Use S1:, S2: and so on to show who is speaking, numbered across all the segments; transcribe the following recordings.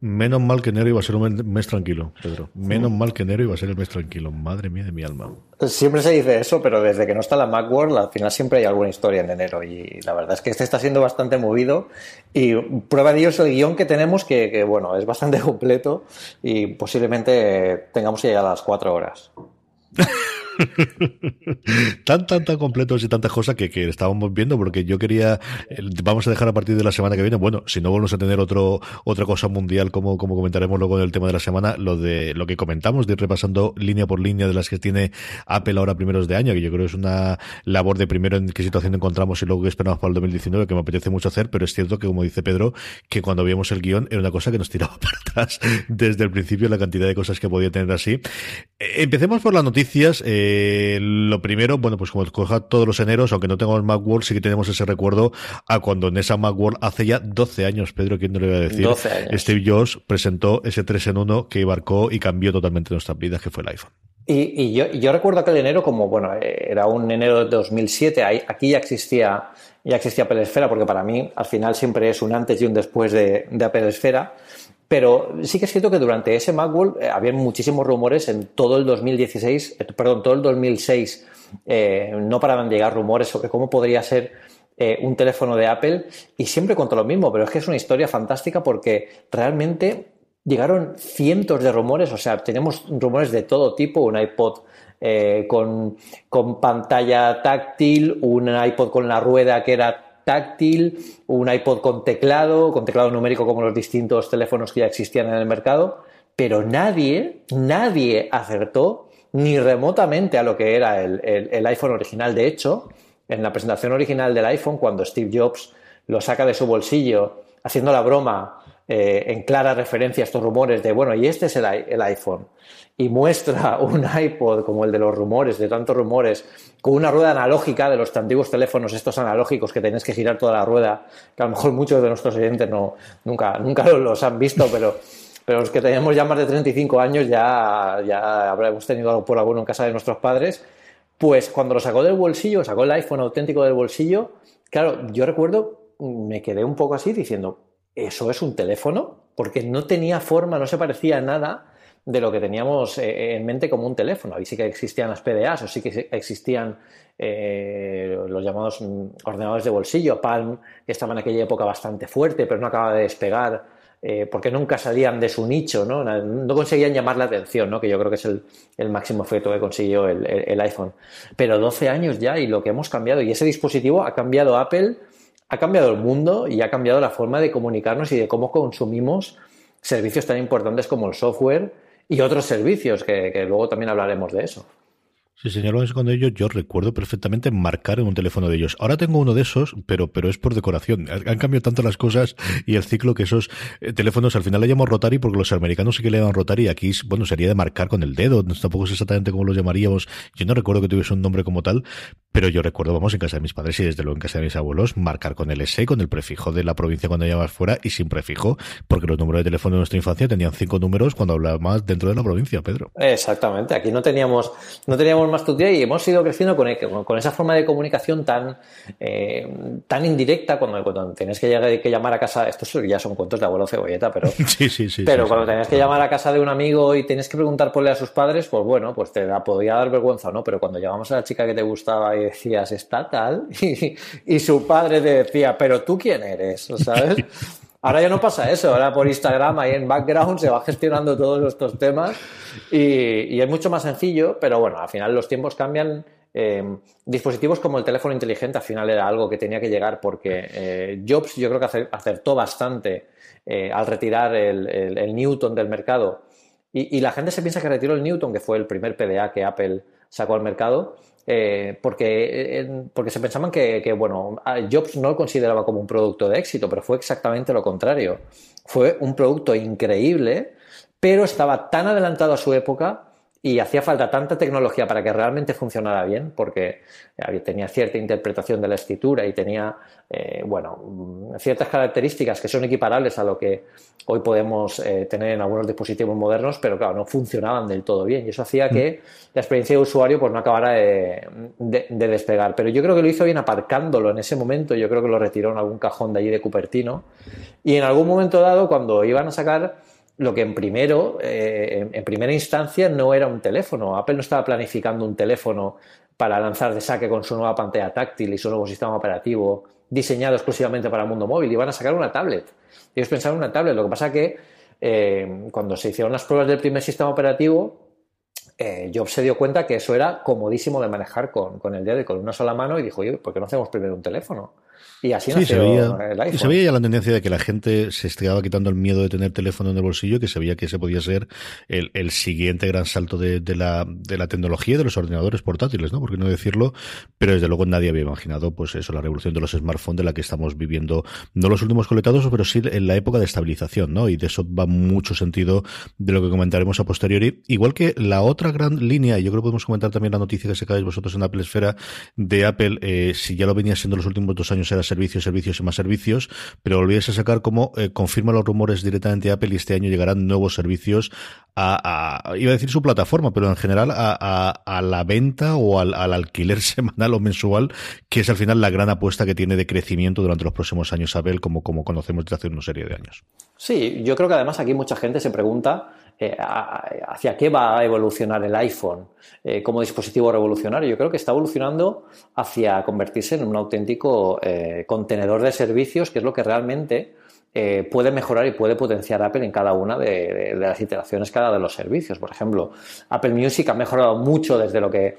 S1: Menos mal que enero iba a ser un mes tranquilo, Pedro. Menos mal que enero iba a ser el mes tranquilo. Madre mía de mi alma.
S2: Siempre se dice eso, pero desde que no está la Macworld, al final siempre hay alguna historia en enero. Y la verdad es que este está siendo bastante movido. Y prueba de ello es el guion que tenemos, que, que bueno, es bastante completo. Y posiblemente tengamos ya las cuatro horas.
S1: tan, tan, tan completos y tantas cosas que, que, estábamos viendo, porque yo quería, vamos a dejar a partir de la semana que viene, bueno, si no vamos a tener otro, otra cosa mundial, como, como comentaremos luego en el tema de la semana, lo de lo que comentamos, de ir repasando línea por línea de las que tiene Apple ahora primeros de año, que yo creo que es una labor de primero en qué situación encontramos y luego qué esperamos para el 2019, que me apetece mucho hacer, pero es cierto que, como dice Pedro, que cuando vimos el guion era una cosa que nos tiraba para atrás desde el principio, la cantidad de cosas que podía tener así. Eh, empecemos por las noticias. Eh, eh, lo primero, bueno, pues como coja todos los eneros, aunque no tengamos Macworld, sí que tenemos ese recuerdo a cuando en esa Macworld hace ya 12 años, Pedro, ¿quién no le iba a decir?
S2: 12 años.
S1: Steve Jobs presentó ese 3 en 1 que embarcó y cambió totalmente nuestras vidas, que fue el iPhone.
S2: Y, y yo, yo, recuerdo aquel enero como, bueno, era un enero de 2007, ahí, aquí ya existía, ya existía Apple Esfera, porque para mí al final siempre es un antes y un después de, de Apple Esfera. Pero sí que es cierto que durante ese Macworld eh, había muchísimos rumores en todo el 2016, eh, perdón, todo el 2006, eh, no paraban de llegar rumores sobre cómo podría ser un teléfono de Apple y siempre contra lo mismo, pero es que es una historia fantástica porque realmente llegaron cientos de rumores, o sea, tenemos rumores de todo tipo, un iPod con, con pantalla táctil, un iPod con la rueda que era táctil, un iPod con teclado, con teclado numérico como los distintos teléfonos que ya existían en el mercado, pero nadie, nadie acertó ni remotamente a lo que era el, el, iPhone original. De hecho, en la presentación original del iPhone, cuando Steve Jobs lo saca de su bolsillo, haciendo la broma eh, en clara referencia a estos rumores de, bueno, y este es el, el, iPhone, y muestra un iPod como el de los rumores, de tantos rumores, con una rueda analógica de los antiguos teléfonos, estos analógicos que tenéis que girar toda la rueda, que a lo mejor muchos de nuestros oyentes no, nunca, nunca los han visto, pero, pero los que tenemos ya más de 35 años ya, ya habremos tenido por alguno en casa de nuestros padres, pues cuando lo sacó del bolsillo, sacó el iPhone auténtico del bolsillo, claro, yo recuerdo, me quedé un poco así diciendo, ¿eso es un teléfono? Porque no tenía forma, no se parecía a nada de lo que teníamos eh, en mente como un teléfono. Ahí sí que existían las PDAs o sí que existían eh, los llamados ordenadores de bolsillo, Palm, que estaba en aquella época bastante fuerte, pero no acaba de despegar. Eh, porque nunca salían de su nicho, ¿no? No conseguían llamar la atención, ¿no? Que yo creo que es el, máximo efecto que consiguió el, iPhone. Pero 12 años ya y lo que hemos cambiado, y ese dispositivo ha cambiado Apple, ha cambiado el mundo y ha cambiado la forma de comunicarnos y de cómo consumimos servicios tan importantes como el software y otros servicios, que, que luego también hablaremos de eso.
S1: Sí, señor, con ellos yo recuerdo perfectamente marcar en un teléfono de ellos. Ahora tengo uno de esos, pero, pero es por decoración. Han cambiado tanto las cosas y el ciclo que esos eh, teléfonos al final le llamamos Rotary porque los americanos sí que le llaman Rotary. Aquí, bueno, sería de marcar con el dedo. Tampoco sé exactamente cómo los llamaríamos. Yo no recuerdo que tuviese un nombre como tal, pero yo recuerdo, vamos, en casa de mis padres y desde luego en casa de mis abuelos, marcar con el S, con el prefijo de la provincia cuando llamabas fuera y sin prefijo, porque los números de teléfono de nuestra infancia tenían cinco números cuando hablabas dentro de la provincia, Pedro.
S2: Exactamente. Aquí no teníamos, no teníamos más tu día y hemos ido creciendo con, con, esa forma de comunicación tan, eh, tan indirecta cuando, cuando tenías que, llegar, que, llamar a casa, estos ya son cuentos de abuelo cebolleta, pero,
S1: sí, sí, sí,
S2: pero cuando tenías que llamar a casa de un amigo y tenías que preguntar por él a sus padres, pues bueno, pues te la podía dar vergüenza, ¿no? Pero cuando llamamos a la chica que te gustaba y decías, está tal, y, y su padre te decía, pero tú quién eres, ¿sabes? Ahora ya no pasa eso, ahora por Instagram, ahí en background, se va gestionando todos estos temas y, es mucho más sencillo, pero bueno, al final los tiempos cambian. Eh, dispositivos como el teléfono inteligente al final era algo que tenía que llegar porque eh, Jobs yo creo que acertó bastante eh, al retirar el, Newton del mercado. Y, la gente se piensa que retiró el Newton, que fue el primer PDA que Apple sacó al mercado, eh, porque, porque se pensaban que, bueno, Jobs no lo consideraba como un producto de éxito, pero fue exactamente lo contrario. Fue un producto increíble, pero estaba tan adelantado a su época y hacía falta tanta tecnología para que realmente funcionara bien, porque tenía cierta interpretación de la escritura y tenía, eh, bueno, ciertas características que son equiparables a lo que hoy podemos eh, tener en algunos dispositivos modernos, pero claro, no funcionaban del todo bien. Y eso hacía que la experiencia de usuario pues no acabara de, de despegar. Pero yo creo que lo hizo bien aparcándolo en ese momento, yo creo que lo retiró en algún cajón de allí de Cupertino. Y en algún momento dado, cuando iban a sacar lo que en primero, eh, en, primera instancia, no era un teléfono. Apple no estaba planificando un teléfono para lanzar de saque con su nueva pantalla táctil y su nuevo sistema operativo diseñado exclusivamente para el mundo móvil. Iban a sacar una tablet. Ellos pensaron en una tablet. Lo que pasa que eh, cuando se hicieron las pruebas del primer sistema operativo, eh, Jobs se dio cuenta que eso era comodísimo de manejar con, con el dedo con una sola mano y dijo, oye, ¿por qué no hacemos primero un teléfono? Y así
S1: sí, se veía, Y se veía ya la tendencia de que la gente se estaba quitando el miedo de tener teléfono en el bolsillo, que se veía que ese podía ser el, el siguiente gran salto de, de, la, de la tecnología de los ordenadores portátiles, ¿no? Por qué no decirlo, pero desde luego nadie había imaginado, pues eso, la revolución de los smartphones de la que estamos viviendo, no los últimos coletados, pero sí en la época de estabilización, ¿no? Y de eso va mucho sentido de lo que comentaremos a posteriori. Igual que la otra gran línea, y yo creo que podemos comentar también la noticia que sacáis vosotros en Apple Esfera de Apple, eh, si ya lo venía siendo los últimos dos años, era servicios, servicios y más servicios, pero volvíais a sacar como eh, confirma los rumores directamente Apple y este año llegarán nuevos servicios a, iba a decir su plataforma, pero en general a, a, la venta o al, al, alquiler semanal o mensual, que es al final la gran apuesta que tiene de crecimiento durante los próximos años Apple, como, como conocemos desde hace una serie de años.
S2: Sí, yo creo que además aquí mucha gente se pregunta eh, hacia qué va a evolucionar el iPhone eh, como dispositivo revolucionario. Yo creo que está evolucionando hacia convertirse en un auténtico eh, contenedor de servicios, que es lo que realmente puede mejorar y puede potenciar Apple en cada una de, las iteraciones, cada de los servicios. Por ejemplo, Apple Music ha mejorado mucho desde lo que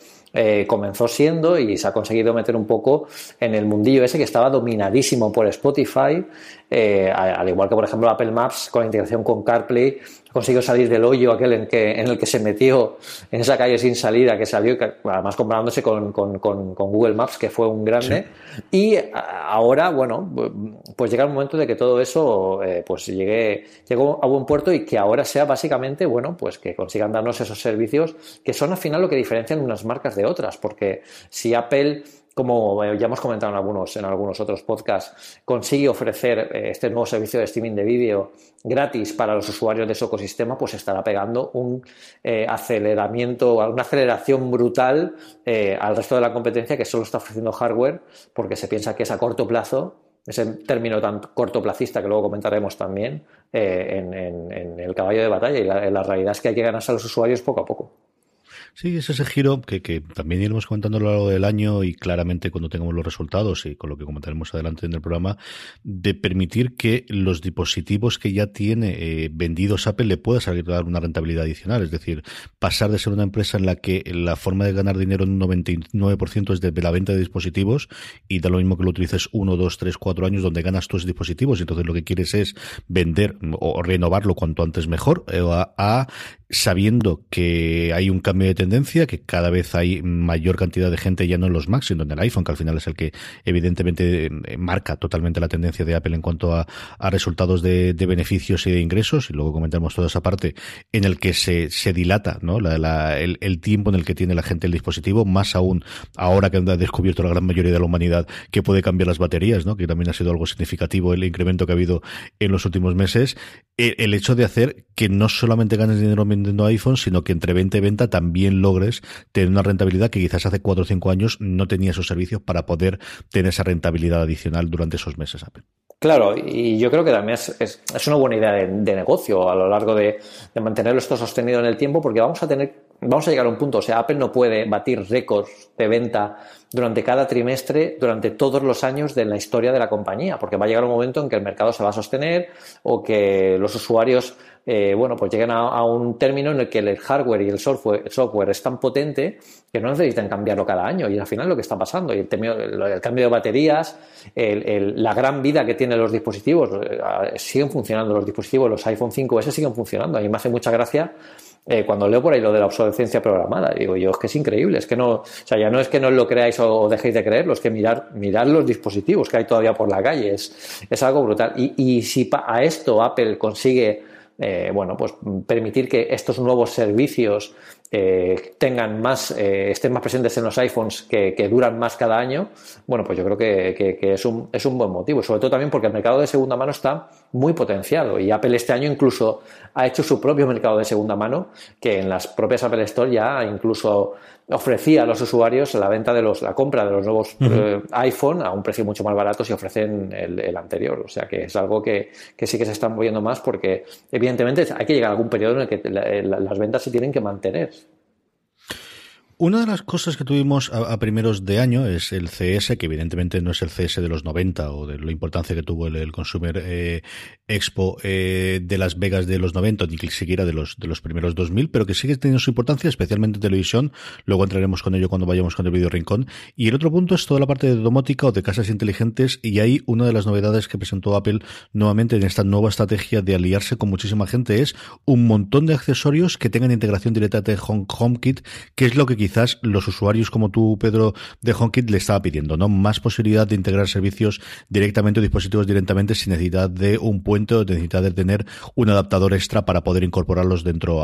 S2: comenzó siendo y se ha conseguido meter un poco en el mundillo ese que estaba dominadísimo por Spotify, al igual que por ejemplo Apple Maps con la integración con CarPlay consiguió salir del hoyo aquel en, que, en el que se metió en esa calle sin salida que salió, además comparándose con, Google Maps, que fue un grande. Y ahora, bueno, pues llega el momento de que todo eso eh, pues llegue, llegó a buen puerto y que ahora sea básicamente, bueno, pues que consigan darnos esos servicios que son al final lo que diferencian unas marcas de otras, porque si Apple como eh, ya hemos comentado en algunos, en algunos otros podcasts, consigue ofrecer eh, este nuevo servicio de streaming de vídeo gratis para los usuarios de su ecosistema, pues estará pegando un eh, aceleramiento, una aceleración brutal al resto de la competencia que solo está ofreciendo hardware, porque se piensa que es a corto plazo ese término tan cortoplacista que luego comentaremos también en, el caballo de batalla y la, la realidad es que hay que ganarse a los usuarios poco a poco.
S1: Sí, es ese giro que, que también iremos comentando a lo largo del año y claramente cuando tengamos los resultados y con lo que comentaremos adelante en el programa, de permitir que los dispositivos que ya tiene eh, vendidos Apple le pueda salir a dar una rentabilidad adicional. Es decir, pasar de ser una empresa en la que la forma de ganar dinero en un 99% es de la venta de dispositivos y da lo mismo que lo utilices uno, dos, tres, cuatro años donde ganas tus dispositivos y entonces lo que quieres es vender o renovarlo cuanto antes mejor eh, a sabiendo que hay un cambio de tendencia, que cada vez hay mayor cantidad de gente ya no en los Macs, sino en el iPhone, que al final es el que evidentemente eh, marca totalmente la tendencia de Apple en cuanto a, resultados de, beneficios y de ingresos, y luego comentamos toda esa parte en el que se, se dilata ¿no? el, tiempo en el que tiene la gente el dispositivo, más aún ahora que han descubierto la gran mayoría de la humanidad que puede cambiar las baterías, ¿no? que también ha sido algo significativo el incremento que ha habido en los últimos meses, el, el hecho de hacer que no solamente ganes dinero vendiendo iPhone, sino que entre venta y venta también logres tener una rentabilidad que quizás hace 4 o 5 años no tenía esos servicios para poder tener esa rentabilidad adicional durante esos meses.
S2: Claro, y yo creo que también es, es, una buena idea de, negocio a lo largo de, de, mantenerlo esto sostenido en el tiempo, porque vamos a tener, vamos a llegar a un punto, o sea, Apple no puede batir récords de venta durante cada trimestre, durante todos los años de la historia de la compañía, porque va a llegar un momento en que el mercado se va a sostener o que los usuarios eh, bueno, pues llegan a, un término en el que el hardware y el software, el software es tan potente que no necesitan cambiarlo cada año. Y al final lo que está pasando, y el, cambio de baterías, la gran vida que tienen los dispositivos, eh, siguen funcionando los dispositivos, los iPhone 5S siguen funcionando. A mí me hace mucha gracia eh, cuando leo por ahí lo de la obsolescencia programada, digo yo, es que es increíble, es que no, o sea, ya no es que no lo creáis o dejéis de creerlo, es que mirar, mirar los dispositivos que hay todavía por la calle, es, algo brutal. Y, y si a esto Apple consigue eh, bueno, pues permitir que estos nuevos servicios eh, tengan más, estén más presentes en los iPhones que, duran más cada año, bueno, pues yo creo que, es, un, es un buen motivo. Sobre todo también porque el mercado de segunda mano está muy potenciado y Apple este año incluso ha hecho su propio mercado de segunda mano, que en las propias Apple Store ya incluso ofrecía a los usuarios la venta de los, la compra de los nuevos eh, iPhone a un precio mucho más barato si ofrecen el, anterior. O sea que es algo que, sí que se está moviendo más porque evidentemente hay que llegar a algún periodo en el que las ventas se tienen que mantener.
S1: Una de las cosas que tuvimos a, primeros de año es el CS, que evidentemente no es el CS de los 90 o de la importancia que tuvo el, Consumer eh, Expo eh, de Las Vegas de los 90, ni siquiera de los, de los primeros 2000, pero que sigue teniendo su importancia, especialmente en televisión. Luego entraremos con ello cuando vayamos con el video rincón. Y el otro punto es toda la parte de domótica o de casas inteligentes. Y ahí una de las novedades que presentó Apple nuevamente en esta nueva estrategia de aliarse con muchísima gente es un montón de accesorios que tengan integración directa de HomeKit, que es lo que quizás los usuarios como tú, Pedro, de HomeKit le estaba pidiendo, ¿no? Más posibilidad de integrar servicios directamente o dispositivos directamente sin necesidad de un puente o necesidad de tener un adaptador extra para poder incorporarlos dentro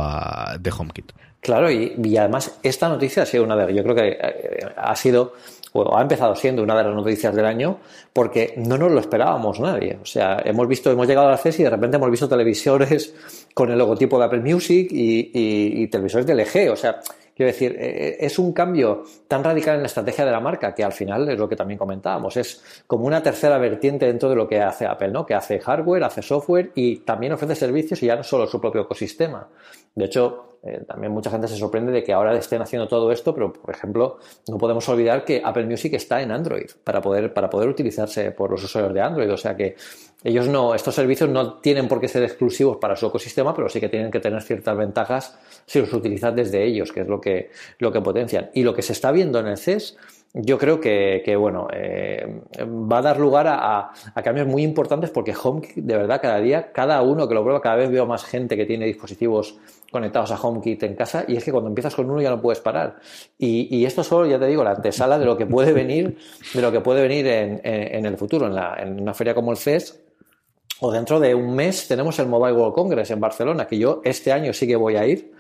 S1: de HomeKit.
S2: Claro, y, además esta noticia ha sido una de, yo creo que eh, ha sido o ha empezado siendo una de las noticias del año porque no nos lo esperábamos nadie. O sea, hemos visto, hemos llegado a la CES y de repente hemos visto televisores con el logotipo de Apple Music y, y televisores de LG. O sea, Quiero decir, eh, eh, es un cambio tan radical en la estrategia de la marca que al final es lo que también comentábamos, es como una tercera vertiente dentro de lo que hace Apple, ¿no? Que hace hardware, hace software y también ofrece servicios y ya no solo su propio ecosistema. De hecho, eh, también mucha gente se sorprende de que ahora estén haciendo todo esto, pero por ejemplo, no podemos olvidar que Apple Music está en Android para poder, para poder utilizarse por los usuarios de Android. O sea que ellos no, estos servicios no tienen por qué ser exclusivos para su ecosistema, pero sí que tienen que tener ciertas ventajas si los utilizan desde ellos, que es lo que, lo que potencian. Y lo que se está viendo en el CES yo creo que, bueno, eh, va a dar lugar a, cambios muy importantes porque HomeKit, de verdad, cada día, cada uno que lo prueba, cada vez veo más gente que tiene dispositivos conectados a HomeKit en casa y es que cuando empiezas con uno ya no puedes parar. Y, esto solo, ya te digo, la antesala de lo que puede venir, de lo que puede venir en, el futuro, en, la, en una feria como el CES, o dentro de un mes tenemos el Mobile World Congress en Barcelona, que yo este año sí que voy a ir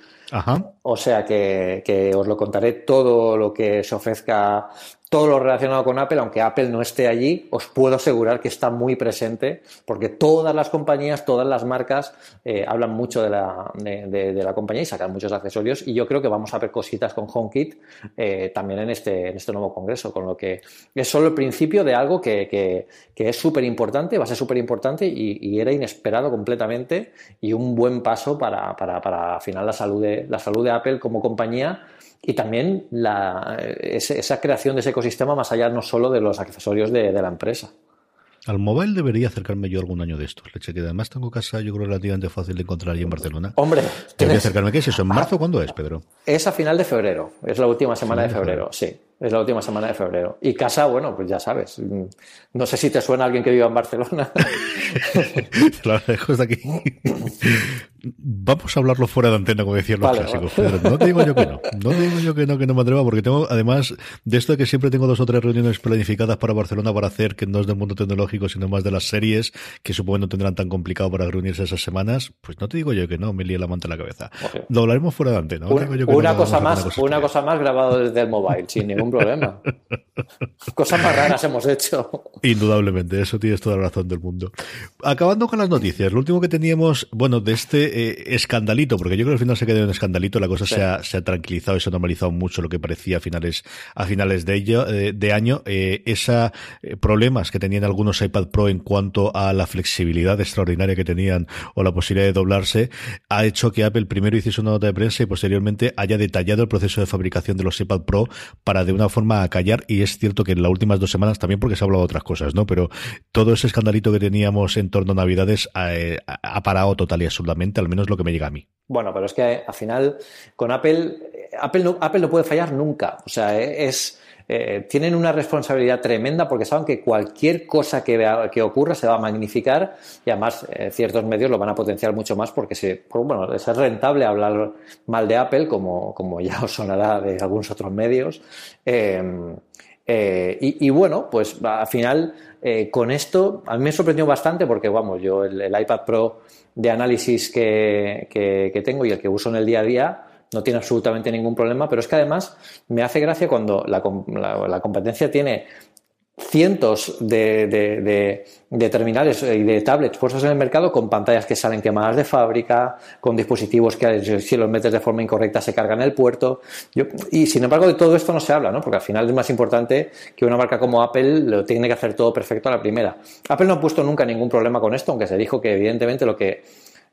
S2: o sea que, que, os lo contaré todo lo que se ofrezca todo lo relacionado con Apple, aunque Apple no esté allí, os puedo asegurar que está muy presente, porque todas las compañías, todas las marcas eh, hablan mucho de la, de, la, compañía y sacan muchos accesorios. Y yo creo que vamos a ver cositas con HomeKit eh, también en este, en este nuevo congreso, con lo que es solo el principio de algo que, que, es súper importante, va a ser súper importante y, era inesperado completamente y un buen paso para, para, para al final la salud de, la salud de Apple como compañía y también la, esa creación de ese ecosistema más allá no solo de los accesorios de, de la empresa.
S1: Al mobile debería acercarme yo algún año de estos. Leche, que además tengo casa, yo creo, relativamente fácil de encontrar ahí en Barcelona.
S2: Hombre,
S1: debería acercarme. ¿Qué es eso? ¿En marzo? ¿Cuándo es, Pedro?
S2: Es a final de febrero. Es la última semana de febrero, sí. Es la última semana de febrero. Y casa, bueno, pues ya sabes. No sé si te suena alguien que viva en Barcelona.
S1: claro, lejos de aquí. Vamos a hablarlo fuera de antena, como decían los clásicos. no te digo yo que no. No te digo yo que no, que no me atreva, porque tengo, además de esto de que siempre tengo dos o tres reuniones planificadas para Barcelona para hacer, que no es del mundo tecnológico, sino más de las series, que supongo no tendrán tan complicado para reunirse esas semanas, pues no te digo yo que no, me lía la manta en la cabeza. Lo hablaremos fuera de antena.
S2: una, cosa más, una cosa más grabado desde el mobile, sin ningún problema. Cosas más raras hemos hecho.
S1: Indudablemente, eso tienes toda la razón del mundo. Acabando con las noticias, lo último que teníamos, bueno, de este eh, escandalito, porque yo creo que al final se quedó en escandalito, la cosa se, ha, se, ha, tranquilizado y se ha normalizado mucho lo que parecía a finales, a finales de, ello, eh, de año. Eh, esa eh, problemas que tenían algunos iPad Pro en cuanto a la flexibilidad extraordinaria que tenían o la posibilidad de doblarse, ha hecho que Apple primero hiciese una nota de prensa y posteriormente haya detallado el proceso de fabricación de los iPad Pro para de una alguna forma a callar y es cierto que en las últimas dos semanas también porque se ha hablado de otras cosas, ¿no? Pero todo ese escandalito que teníamos en torno a Navidades eh, ha, parado total y absolutamente, al menos lo que me llega a mí.
S2: Bueno, pero es que al final con Apple, Apple no, Apple no puede fallar nunca. O sea, es eh, tienen una responsabilidad tremenda porque saben que cualquier cosa que, que ocurra se va a magnificar y además eh, ciertos medios lo van a potenciar mucho más porque se, bueno, es rentable hablar mal de Apple, como, como ya os sonará de algunos otros medios. Em, eh, y, bueno, pues al final con esto a mí me sorprendió bastante porque, vamos, yo el, iPad Pro de análisis que, que, tengo y el que uso en el día a día, no tiene absolutamente ningún problema, pero es que además me hace gracia cuando la, competencia tiene cientos de, terminales y de tablets puestos en el mercado con pantallas que salen quemadas de fábrica, con dispositivos que si los metes de forma incorrecta se cargan el puerto. y sin embargo de todo esto no se habla, ¿no? porque al final es más importante que una marca como Apple lo tiene que hacer todo perfecto a la primera. Apple no ha puesto nunca ningún problema con esto, aunque se dijo que evidentemente lo que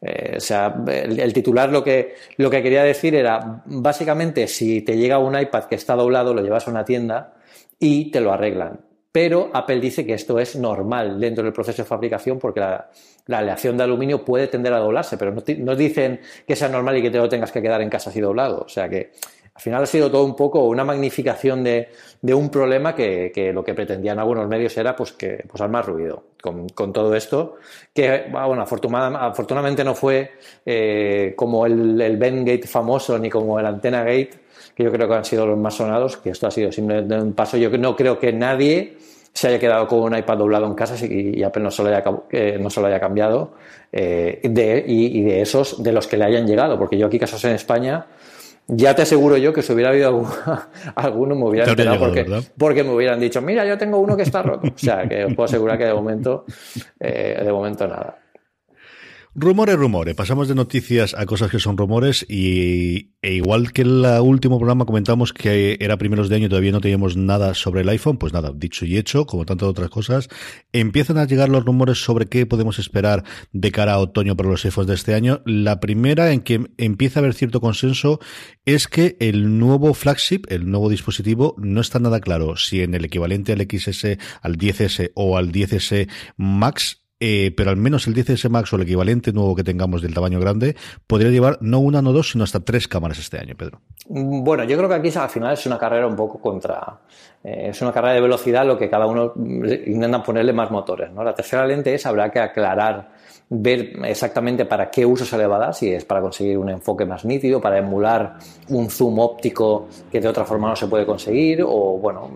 S2: eh, o sea, el, titular lo que, lo que quería decir era, básicamente, si te llega un iPad que está doblado, lo llevas a una tienda y te lo arreglan. Pero Apple dice que esto es normal dentro del proceso de fabricación porque la, aleación de aluminio puede tender a doblarse, pero no, no, dicen que sea normal y que te lo tengas que quedar en casa así doblado. O sea que al final ha sido todo un poco una magnificación de, un problema que, lo que pretendían algunos medios era pues que pues más ruido con, todo esto que bueno afortunadamente no fue eh, como el, el Ben Gate famoso ni como el Antena Gate que yo creo que han sido los más sonados que esto ha sido simplemente un paso. Yo no creo que nadie se haya quedado con un iPad doblado en casa y, Apple no se lo haya, no se lo haya cambiado eh, de, y, y, de esos de los que le hayan llegado porque yo aquí casos en España ya te aseguro yo que si hubiera habido alguno, me hubiera enterado porque, porque, me hubieran dicho, mira, yo tengo uno que está roto. O sea, que os puedo asegurar que de momento, eh, de momento nada.
S1: Rumores, rumores. Pasamos de noticias a cosas que son rumores y e igual que el último programa comentamos que era primeros de año y todavía no teníamos nada sobre el iPhone, pues nada, dicho y hecho, como tantas otras cosas, empiezan a llegar los rumores sobre qué podemos esperar de cara a otoño para los iPhones de este año. La primera en que empieza a haber cierto consenso es que el nuevo flagship, el nuevo dispositivo, no está nada claro si en el equivalente al XS, al 10S o al 10S Max eh, pero al menos el 10S Max o el equivalente nuevo que tengamos del tamaño grande podría llevar no una, no dos, sino hasta tres cámaras este año, Pedro.
S2: Mm, bueno, yo creo que aquí al final es una carrera un poco contra. Eh, es una carrera de velocidad, lo que cada uno intenta ponerle más motores. La tercera lente es, habrá que aclarar, ver exactamente para qué uso se le va a dar, si es para conseguir un enfoque más nítido, para emular un zoom óptico que de otra forma no se puede conseguir, o bueno,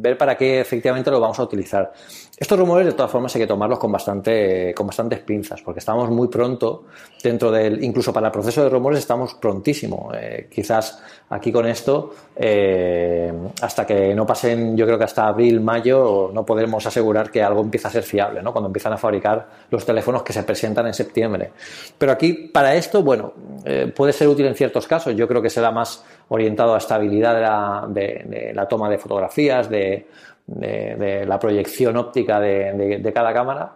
S2: ver para qué efectivamente lo vamos a utilizar. Estos rumores, de todas formas, hay que tomarlos con, bastante, con bastantes pinzas, porque estamos muy pronto dentro del. Incluso para el proceso de rumores, estamos prontísimo. Eh, quizás aquí con esto, eh, hasta que no pasen, yo creo que hasta abril, mayo, no podremos asegurar que algo empieza a ser fiable, ¿no? Cuando empiezan a fabricar los teléfonos que se presentan en septiembre. Pero aquí, para esto, bueno, eh, puede ser útil en ciertos casos. Yo creo que será más orientado a estabilidad de la toma de fotografías, de de, la proyección óptica de, cada cámara.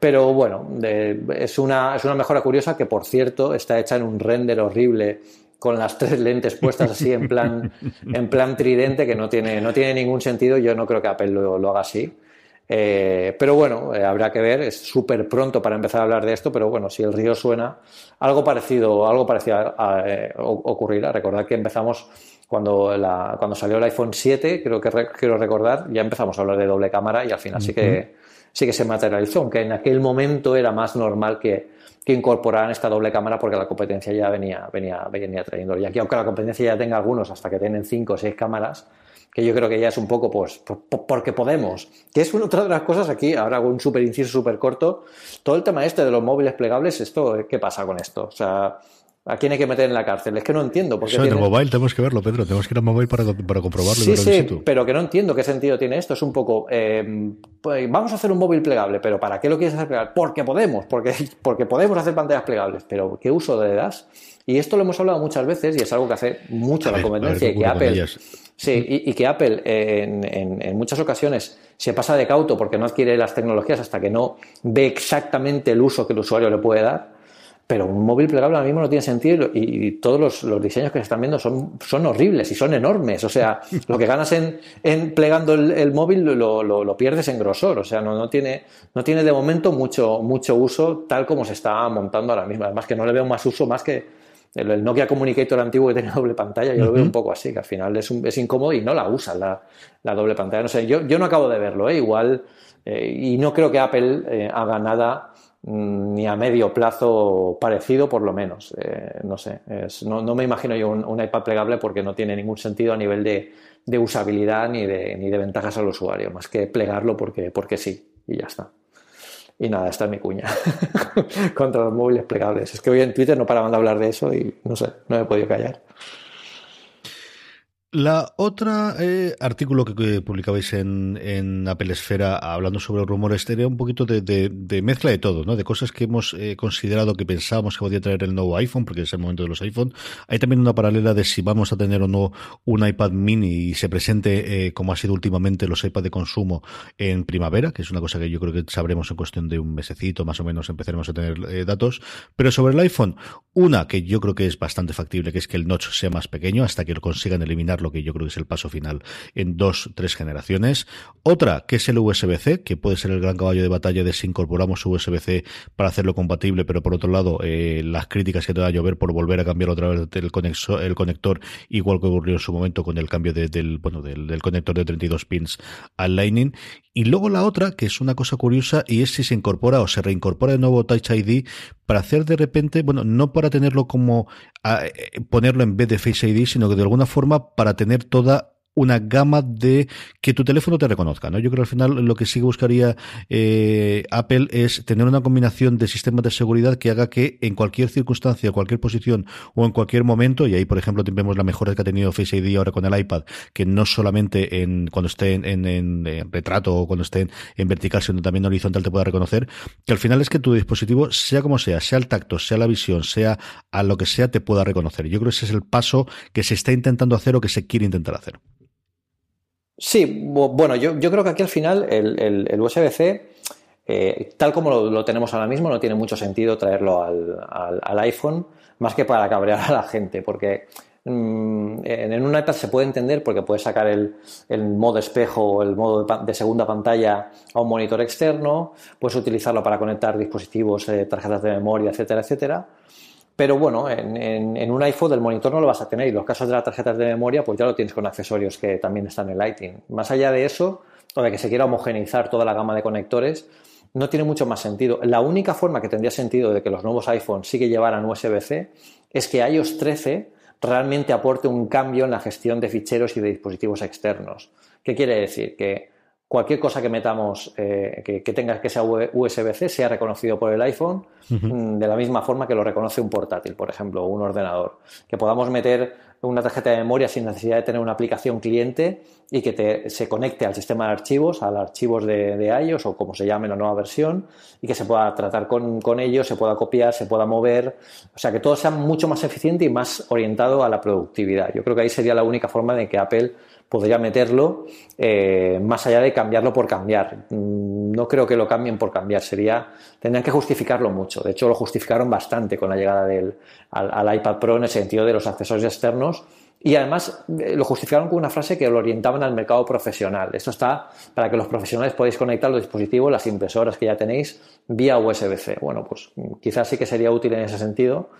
S2: Pero bueno, es, una, es una mejora curiosa que, por cierto, está hecha en un render horrible con las tres lentes puestas así en plan, en plan tridente que no tiene, no tiene ningún sentido. Yo no creo que Apple lo, haga así. Eh, pero bueno, eh, habrá que ver, es súper pronto para empezar a hablar de esto, pero bueno, si el río suena, algo parecido, algo parecido a, eh, ocurrirá. Recordad que empezamos cuando, la, cuando salió el iPhone 7, creo que quiero recordar, ya empezamos a hablar de doble cámara y al final sí, que, sí que se materializó, aunque en aquel momento era más normal que, que incorporaran esta doble cámara porque la competencia ya venía, venía, venía trayéndolo. Y aquí, aunque la competencia ya tenga algunos hasta que tienen 5 o 6 cámaras, que yo creo que ya es un poco, pues, porque podemos. Que es otra de las cosas aquí, ahora hago un súper inciso súper corto, todo el tema este de los móviles plegables, esto, ¿qué pasa con esto? O sea, ¿A quién hay que meter en la cárcel? Es que no entiendo. Porque
S1: Eso mobile tenemos que verlo, Pedro. Tenemos que ir a mobile para, para comprobarlo. Sí,
S2: sí, pero que no entiendo qué sentido tiene esto. Es un poco, eh, pues, vamos a hacer un móvil plegable, pero ¿para qué lo quieres hacer plegable? Porque podemos, porque, porque podemos hacer pantallas plegables, pero ¿qué uso le das? Y esto lo hemos hablado muchas veces y es algo que hace mucho la competencia y que Apple... Sí, y, que Apple en, en, muchas ocasiones se pasa de cauto porque no adquiere las tecnologías hasta que no ve exactamente el uso que el usuario le puede dar. pero un móvil plegable ahora mismo no tiene sentido y, todos los, diseños que se están viendo son, son horribles y son enormes. O sea, lo que ganas en, en plegando el, móvil lo, lo, pierdes en grosor. O sea, no, no, tiene, no tiene de momento mucho, mucho uso tal como se está montando ahora mismo. Además que no le veo más uso más que el, Nokia Communicator antiguo que tenía doble pantalla. Yo lo veo un poco así, que al final es, es incómodo y no la usa la, la, doble pantalla. No sé, yo, yo no acabo de verlo, ¿eh? igual. Eh, y no creo que Apple eh, haga nada Mm, ni a medio plazo parecido, por lo menos. No sé, no, me imagino yo un, iPad plegable porque no tiene ningún sentido a nivel de, usabilidad ni de, ni de ventajas al usuario, más que plegarlo porque, porque sí, y ya está. Y nada, esta es mi cuña contra los móviles plegables. Es que hoy en Twitter no paraban de hablar de eso y no sé, no me he podido callar.
S1: La otra eh, artículo que, publicabais en, en, Apple Esfera hablando sobre los rumores era un poquito de, mezcla de todo, ¿no? De cosas que hemos eh, considerado que pensábamos que podía traer el nuevo iPhone, porque es el momento de los iPhone. Hay también una paralela de si vamos a tener o no un iPad mini y se presente, eh, como ha sido últimamente, los iPad de consumo en primavera, que es una cosa que yo creo que sabremos en cuestión de un mesecito, más o menos empezaremos a tener eh, datos. Pero sobre el iPhone, una que yo creo que es bastante factible, que es que el notch sea más pequeño hasta que lo consigan eliminar lo que yo creo que es el paso final en dos, tres generaciones. Otra, que es el USB-C, que puede ser el gran caballo de batalla de si incorporamos USB-C para hacerlo compatible, pero por otro lado, eh, las críticas que te va a llover por volver a cambiar otra vez el, conexo, el conector, igual que ocurrió en su momento con el cambio del, bueno, del, conector de 32 pins al Lightning. Y luego la otra, que es una cosa curiosa, y es si se incorpora o se reincorpora de nuevo Touch ID para hacer de repente, bueno, no para tenerlo como eh, ponerlo en vez de Face ID, sino que de alguna forma para tener toda una gama de que tu teléfono te reconozca, ¿no? Yo creo que al final lo que sí buscaría eh, Apple es tener una combinación de sistemas de seguridad que haga que en cualquier circunstancia, cualquier posición o en cualquier momento, y ahí por ejemplo vemos la mejora que ha tenido Face ID ahora con el iPad, que no solamente en cuando esté en, retrato o cuando esté en, vertical, sino también en horizontal te pueda reconocer, que al final es que tu dispositivo, sea como sea, sea el tacto, sea la visión, sea a lo que sea, te pueda reconocer. Yo creo que ese es el paso que se está intentando hacer o que se quiere intentar hacer.
S2: Sí, bueno, yo, creo que aquí al final el, el, USB-C, eh, tal como lo, tenemos ahora mismo, no tiene mucho sentido traerlo al, al, iPhone, más que para cabrear a la gente, porque mm, en, un iPad se puede entender porque puedes sacar el, el modo espejo o el modo de, segunda pantalla a un monitor externo, puedes utilizarlo para conectar dispositivos, eh, tarjetas de memoria, etcétera, etcétera. Pero bueno, en, un iPhone el monitor no lo vas a tener y los casos de las tarjetas de memoria pues ya lo tienes con accesorios que también están en Lighting. Más allá de eso, o de que se quiera homogeneizar toda la gama de conectores, no tiene mucho más sentido. La única forma que tendría sentido de que los nuevos iPhones sí que llevaran USB-C es que iOS 13 realmente aporte un cambio en la gestión de ficheros y de dispositivos externos. ¿Qué quiere decir? Que cualquier cosa que metamos eh, que, tenga que sea USB-C sea reconocido por el iPhone mm, de la misma forma que lo reconoce un portátil, por ejemplo, o un ordenador. Que podamos meter una tarjeta de memoria sin necesidad de tener una aplicación cliente y que se conecte al sistema de archivos, al archivos de, de, iOS o como se llame la nueva versión y que se pueda tratar con, con ellos, se pueda copiar, se pueda mover, o sea, que todo sea mucho más eficiente y más orientado a la productividad. Yo creo que ahí sería la única forma de que Apple podría meterlo eh, más allá de cambiarlo por cambiar. Mm, no creo que lo cambien por cambiar, sería, tendrían que justificarlo mucho. De hecho, lo justificaron bastante con la llegada del, al, iPad Pro en el sentido de los accesorios externos. Y además eh, lo justificaron con una frase que lo orientaban al mercado profesional. Esto está para que los profesionales podáis conectar los dispositivos, las impresoras que ya tenéis, vía USB-C. Bueno, pues quizás sí que sería útil en ese sentido,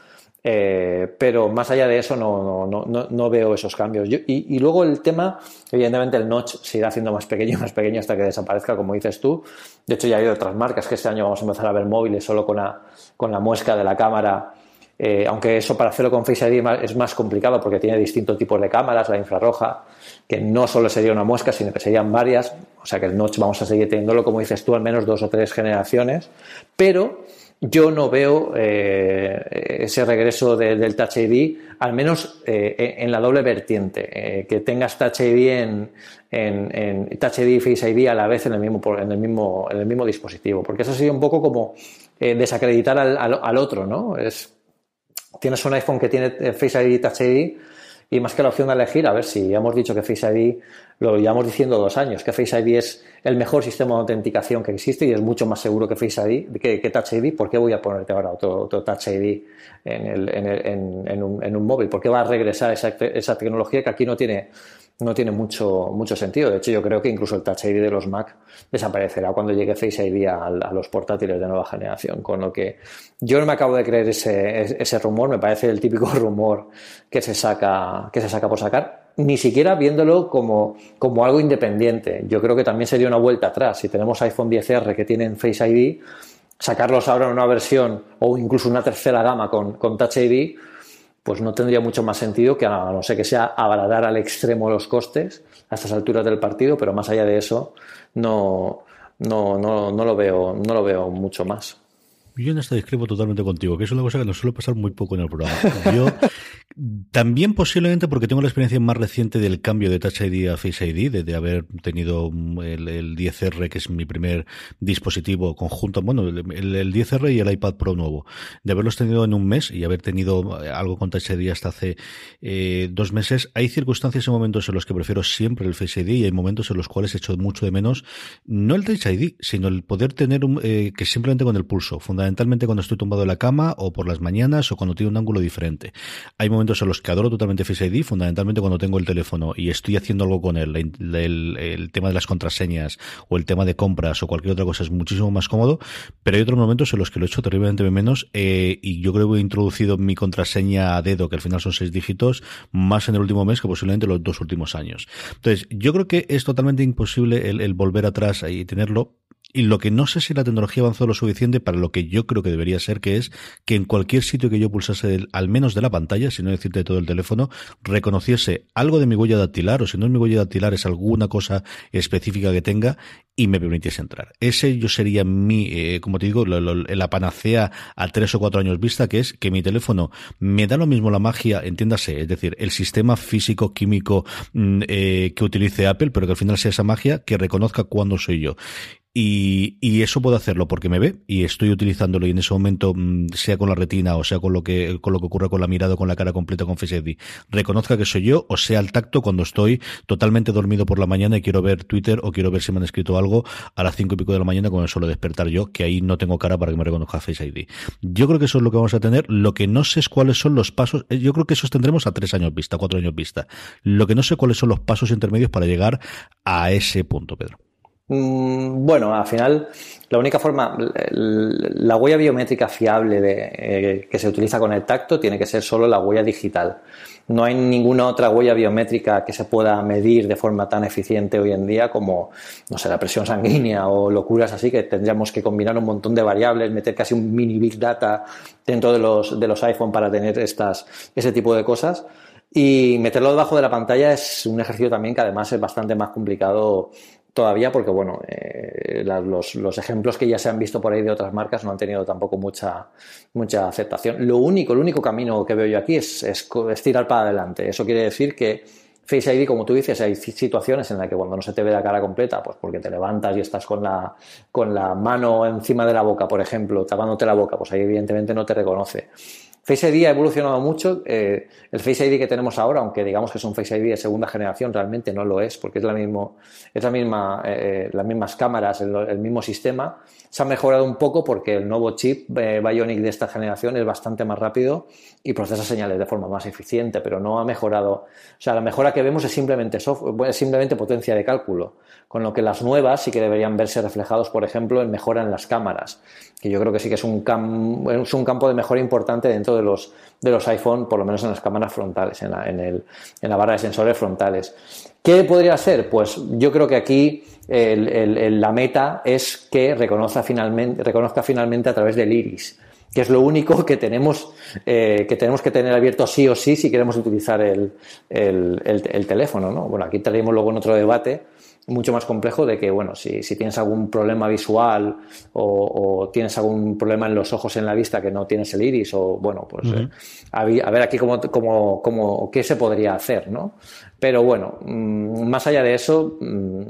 S2: eh, pero más allá de eso no, no, no, no veo esos cambios. y, luego el tema, evidentemente el notch se irá haciendo más pequeño, más pequeño hasta que desaparezca, como dices tú. De hecho ya ha habido otras marcas que este año vamos a empezar a ver móviles solo con la, con la muesca de la cámara. Eh, aunque eso para hacerlo con Face ID es más complicado porque tiene distintos tipos de cámaras, la infrarroja, que no solo sería una muesca, sino que serían varias. O sea que el notch vamos a seguir teniéndolo, como dices tú, al menos dos o tres generaciones. Pero yo no veo eh, ese regreso del Touch ID, al menos eh, en la doble vertiente, eh, que tengas Touch ID en, en, Touch ID y Face ID a la vez en el mismo, en el mismo, en el mismo dispositivo, porque eso sería un poco como desacreditar al, al, otro, ¿no? Es, tienes un iPhone que tiene Face ID y Touch ID Y más que la opción de elegir, a ver si ya hemos dicho que Face ID, lo llevamos diciendo dos años, que Face ID es el mejor sistema de autenticación que existe y es mucho más seguro que Face ID, que, Touch ID. ¿Por qué voy a ponerte ahora otro, Touch ID en, el, en, el, en, un, en, un, móvil? ¿Por qué va a regresar esa, esa tecnología que aquí no tiene no tiene mucho, mucho sentido. De hecho, yo creo que incluso el Touch ID de los Mac desaparecerá cuando llegue Face ID a, los portátiles de nueva generación. Con lo que yo no me acabo de creer ese, ese rumor, me parece el típico rumor que se saca, que se saca por sacar, ni siquiera viéndolo como, como algo independiente. Yo creo que también sería una vuelta atrás. Si tenemos iPhone 10R que tienen Face ID, sacarlos ahora en una versión o incluso una tercera gama con, con Touch ID pues no tendría mucho más sentido que a no ser que sea abradar al extremo los costes a estas alturas del partido, pero más allá de eso no, no, no, no lo veo, no lo veo mucho más.
S1: Yo en esta discrepo totalmente contigo, que es una cosa que nos suele pasar muy poco en el programa. Yo también posiblemente porque tengo la experiencia más reciente del cambio de Touch ID a Face ID, de, haber tenido el, 10R, que es mi primer dispositivo conjunto, bueno, el, 10R y el iPad Pro nuevo, de haberlos tenido en un mes y haber tenido eh, algo con Touch ID hasta hace eh, dos meses. Hay circunstancias y momentos en los que prefiero siempre el Face ID y hay momentos en los cuales echo mucho de menos, no el Touch ID, sino el poder tener un, eh, que simplemente con el pulso, fundamentalmente cuando estoy tumbado en la cama o por las mañanas o cuando tiene un ángulo diferente. Hay momentos en los que adoro totalmente Face ID, fundamentalmente cuando tengo el teléfono y estoy haciendo algo con él, el, tema de las contraseñas o el tema de compras o cualquier otra cosa es muchísimo más cómodo, pero hay otros momentos en los que lo he hecho terriblemente menos eh, y yo creo que he introducido mi contraseña a dedo, que al final son seis dígitos, más en el último mes que posiblemente los dos últimos años. Entonces, yo creo que es totalmente imposible el, el volver atrás y tenerlo, y lo que no sé si la tecnología avanzó lo suficiente para lo que yo creo que debería ser, que es que en cualquier sitio que yo pulsase, al menos de la pantalla, si no decirte de todo el teléfono, reconociese algo de mi huella dactilar, o si no es mi huella dactilar, es alguna cosa específica que tenga, y me permitiese entrar. Ese yo sería mi, eh, como te digo, la panacea a tres o cuatro años vista, que es que mi teléfono me da lo mismo la magia, entiéndase, es decir, el sistema físico, químico mm, eh, que utilice Apple, pero que al final sea esa magia que reconozca cuándo soy yo. Y, y, eso puedo hacerlo porque me ve y estoy utilizándolo y en ese momento, mm, sea con la retina o sea con lo que, con lo que ocurre con la mirada o con la cara completa con Face ID, reconozca que soy yo o sea al tacto cuando estoy totalmente dormido por la mañana y quiero ver Twitter o quiero ver si me han escrito algo a las cinco y pico de la mañana el solo despertar yo, que ahí no tengo cara para que me reconozca Face ID. Yo creo que eso es lo que vamos a tener. Lo que no sé es cuáles son los pasos. Eh, yo creo que esos tendremos a tres años vista, cuatro años vista. Lo que no sé cuáles son los pasos intermedios para llegar a ese punto, Pedro.
S2: Mm, bueno, al final, la única forma, la huella biométrica fiable eh, que se utiliza con el tacto tiene que ser solo la huella digital. No hay ninguna otra huella biométrica que se pueda medir de forma tan eficiente hoy en día como, no sé, la presión sanguínea o locuras así, que tendríamos que combinar un montón de variables, meter casi un mini big data dentro de los, de los iPhone para tener estas, ese tipo de cosas. Y meterlo debajo de la pantalla es un ejercicio también que además es bastante más complicado todavía porque, bueno, eh, los, ejemplos que ya se han visto por ahí de otras marcas no han tenido tampoco mucha, mucha aceptación. Lo único, el único camino que veo yo aquí es, es, tirar para adelante. Eso quiere decir que Face ID, como tú dices, hay situaciones en las que cuando no se te ve la cara completa, pues porque te levantas y estás con la, con la mano encima de la boca, por ejemplo, tapándote la boca, pues ahí evidentemente no te reconoce. Face ID ha evolucionado mucho. Eh, el Face ID que tenemos ahora, aunque digamos que es un Face ID de segunda generación, realmente no lo es, porque es, la mismo, es la misma, eh, las mismas cámaras, el, mismo sistema. Se ha mejorado un poco porque el nuevo chip eh, Bionic de esta generación es bastante más rápido y procesa señales de forma más eficiente, pero no ha mejorado. O sea, la mejora que vemos es simplemente, software, es simplemente potencia de cálculo, con lo que las nuevas sí que deberían verse reflejados, por ejemplo, en mejora en las cámaras, que yo creo que sí que es un, es un campo de mejora importante dentro de los, de los iPhone, por lo menos en las cámaras frontales, en la, en, el, en la barra de sensores frontales. ¿Qué podría ser? Pues yo creo que aquí la meta es que reconozca finalmente, reconozca finalmente a través del iris que es lo único que tenemos, eh, que tenemos que tener abierto sí o sí si queremos utilizar el, el, el, teléfono. ¿no? Bueno, aquí tenemos luego en otro debate mucho más complejo de que, bueno, si, si tienes algún problema visual o, tienes algún problema en los ojos, en la vista, que no tienes el iris, o bueno, pues eh, a, ver aquí cómo, cómo, cómo, qué se podría hacer, ¿no? Pero bueno, mm, más allá de eso, mm,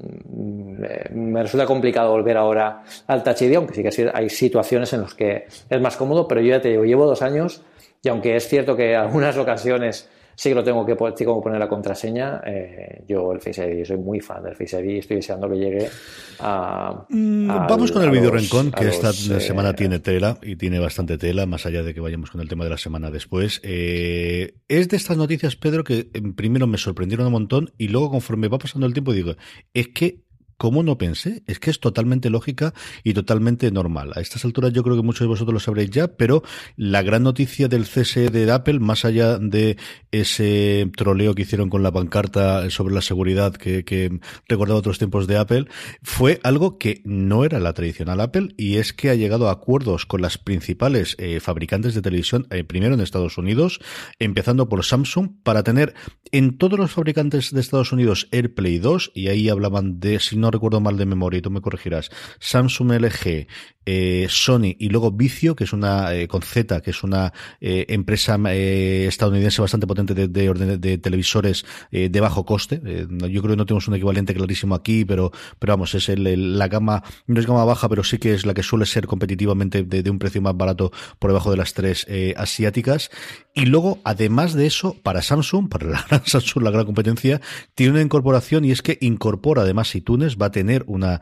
S2: eh, me resulta complicado volver ahora al Touch ID, aunque sí que hay situaciones en las que es más cómodo, pero yo ya te digo, llevo dos años y aunque es cierto que en algunas ocasiones sí que lo tengo que poner la contraseña. Eh, yo el Face ID, soy muy fan del Face ID y estoy deseando que llegue a...
S1: Mm, vamos con el video Rencon, que esta eh, semana tiene tela y tiene bastante tela, más allá de que vayamos con el tema de la semana después. es de estas noticias, Pedro, que primero me sorprendieron un montón y luego conforme va pasando el tiempo digo, es que ¿Cómo no pensé? Es que es totalmente lógica y totalmente normal. A estas alturas yo creo que muchos de vosotros lo sabréis ya, pero la gran noticia del CSE de Apple, más allá de ese troleo que hicieron con la pancarta sobre la seguridad que, que recordaba otros tiempos de Apple, fue algo que no era la tradicional Apple y es que ha llegado a acuerdos con las principales eh, fabricantes de televisión, eh, primero en Estados Unidos, empezando por Samsung, para tener en todos los fabricantes de Estados Unidos AirPlay 2, y ahí hablaban de, si no recuerdo mal de memoria, y tú me corregirás, Samsung LG, eh, Sony y luego Vicio, que es una, eh, con Z, que es una eh, empresa estadounidense bastante potente de, de, de televisores de bajo coste. yo creo que no tenemos un equivalente clarísimo aquí, pero, pero vamos, es el, la gama, no es gama baja, pero sí que es la que suele ser competitivamente de, un precio más barato por debajo de las tres asiáticas. Y luego, además de eso, para Samsung, para la gran Samsung, la gran competencia, tiene una incorporación y es que incorpora además iTunes, va a tener una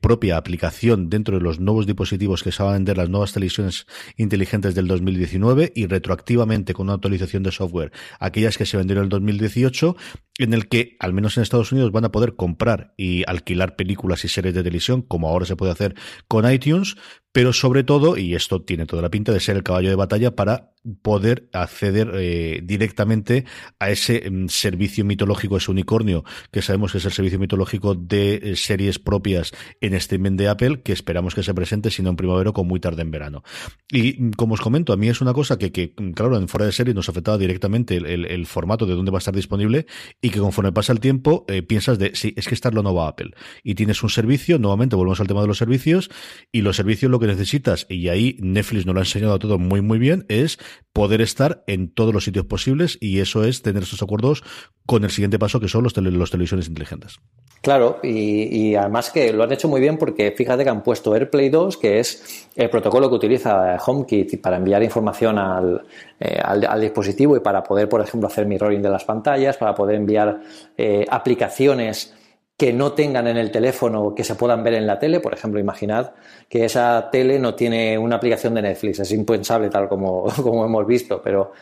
S1: propia aplicación dentro de los nuevos dispositivos dispositivos que se van a vender las nuevas televisiones inteligentes del 2019 y retroactivamente con una actualización de software aquellas que se vendieron en el 2018 en el que, al menos en Estados Unidos, van a poder comprar y alquilar películas y series de televisión, como ahora se puede hacer con iTunes, pero sobre todo, y esto tiene toda la pinta de ser el caballo de batalla para poder acceder eh, directamente a ese mm, servicio mitológico, ese unicornio, que sabemos que es el servicio mitológico de eh, series propias en streaming de Apple, que esperamos que se presente, si no en primavera, con muy tarde en verano. Y mm, como os comento, a mí es una cosa que, que mm, claro, en fuera de serie nos afectaba directamente el, formato de dónde va a estar disponible y que conforme pasa el tiempo eh, piensas de, sí, es que está lo no va Apple. Y tienes un servicio, nuevamente volvemos al tema de los servicios, y los servicios lo que necesitas, y ahí Netflix nos lo ha enseñado todo muy, muy bien, es poder estar en todos los sitios posibles y eso es tener esos acuerdos con el siguiente paso que son los, los televisiones inteligentes.
S2: Claro, y, además que lo han hecho muy bien porque fíjate que han puesto AirPlay 2, que es el protocolo que utiliza HomeKit para enviar información al, eh, al, dispositivo y para poder, por ejemplo, hacer mirroring de las pantallas, para poder enviar eh, aplicaciones que no tengan en el teléfono que se puedan ver en la tele. Por ejemplo, imaginad que esa tele no tiene una aplicación de Netflix. Es impensable tal como, como hemos visto, pero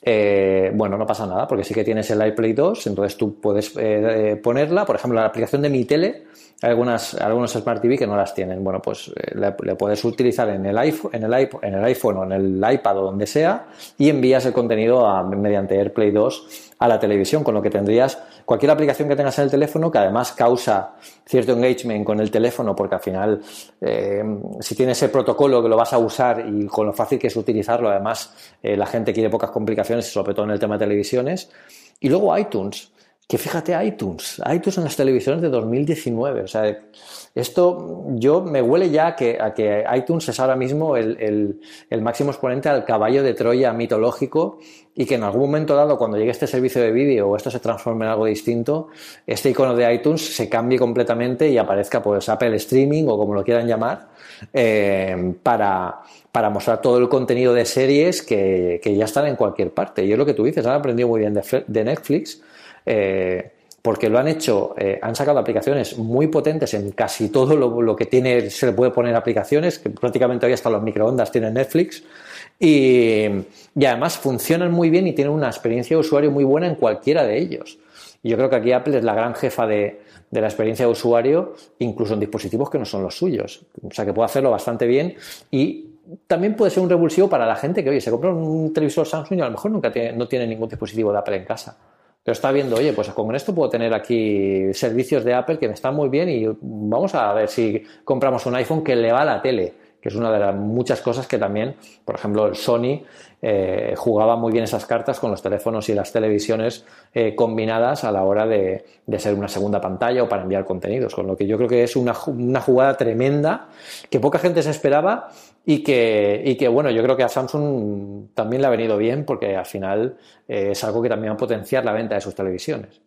S2: eh, bueno, no pasa nada porque sí que tienes el iPlay 2, entonces tú puedes eh, eh, ponerla. Por ejemplo, la aplicación de mi tele, algunas, algunos Smart TV que no las tienen. Bueno, pues le, puedes utilizar en el, iPhone, en, el iPhone, en el iPhone o en el iPad o donde sea y envías el contenido a, mediante AirPlay 2 a la televisión, con lo que tendrías cualquier aplicación que tengas en el teléfono que además causa cierto engagement con el teléfono, porque al final, eh, si tienes ese protocolo que lo vas a usar y con lo fácil que es utilizarlo, además eh, la gente quiere pocas complicaciones, sobre todo en el tema de televisiones. Y luego iTunes, que fíjate iTunes, iTunes en las televisiones de 2019, o sea, esto yo me huele ya a que, a que iTunes es ahora mismo el, el, máximo exponente al caballo de Troya mitológico y que en algún momento dado, cuando llegue este servicio de vídeo o esto se transforme en algo distinto, este icono de iTunes se cambie completamente y aparezca pues Apple Streaming o como lo quieran llamar eh, para, para mostrar todo el contenido de series que, que, ya están en cualquier parte. Y es lo que tú dices, han aprendido muy bien de, de Netflix. Eh, porque lo han hecho, eh, han sacado aplicaciones muy potentes en casi todo lo, que tiene, se le puede poner aplicaciones, que prácticamente hoy hasta los microondas tienen Netflix, y, además funcionan muy bien y tienen una experiencia de usuario muy buena en cualquiera de ellos. Y yo creo que aquí Apple es la gran jefa de, de la experiencia de usuario, incluso en dispositivos que no son los suyos. O sea, que puede hacerlo bastante bien y también puede ser un revulsivo para la gente que, oye, se compra un televisor Samsung y a lo mejor nunca tiene, no tiene ningún dispositivo de Apple en casa. Pero está viendo, oye, pues con esto puedo tener aquí servicios de Apple que me están muy bien y vamos a ver si compramos un iPhone que le va a la tele, que es una de las muchas cosas que también, por ejemplo, el Sony eh, jugaba muy bien esas cartas con los teléfonos y las televisiones eh, combinadas a la hora de, ser una segunda pantalla o para enviar contenidos, con lo que yo creo que es una, una jugada tremenda que poca gente se esperaba y que, y que, bueno, yo creo que a Samsung también le ha venido bien porque al final eh, es algo que también va a potenciar la venta de sus televisiones.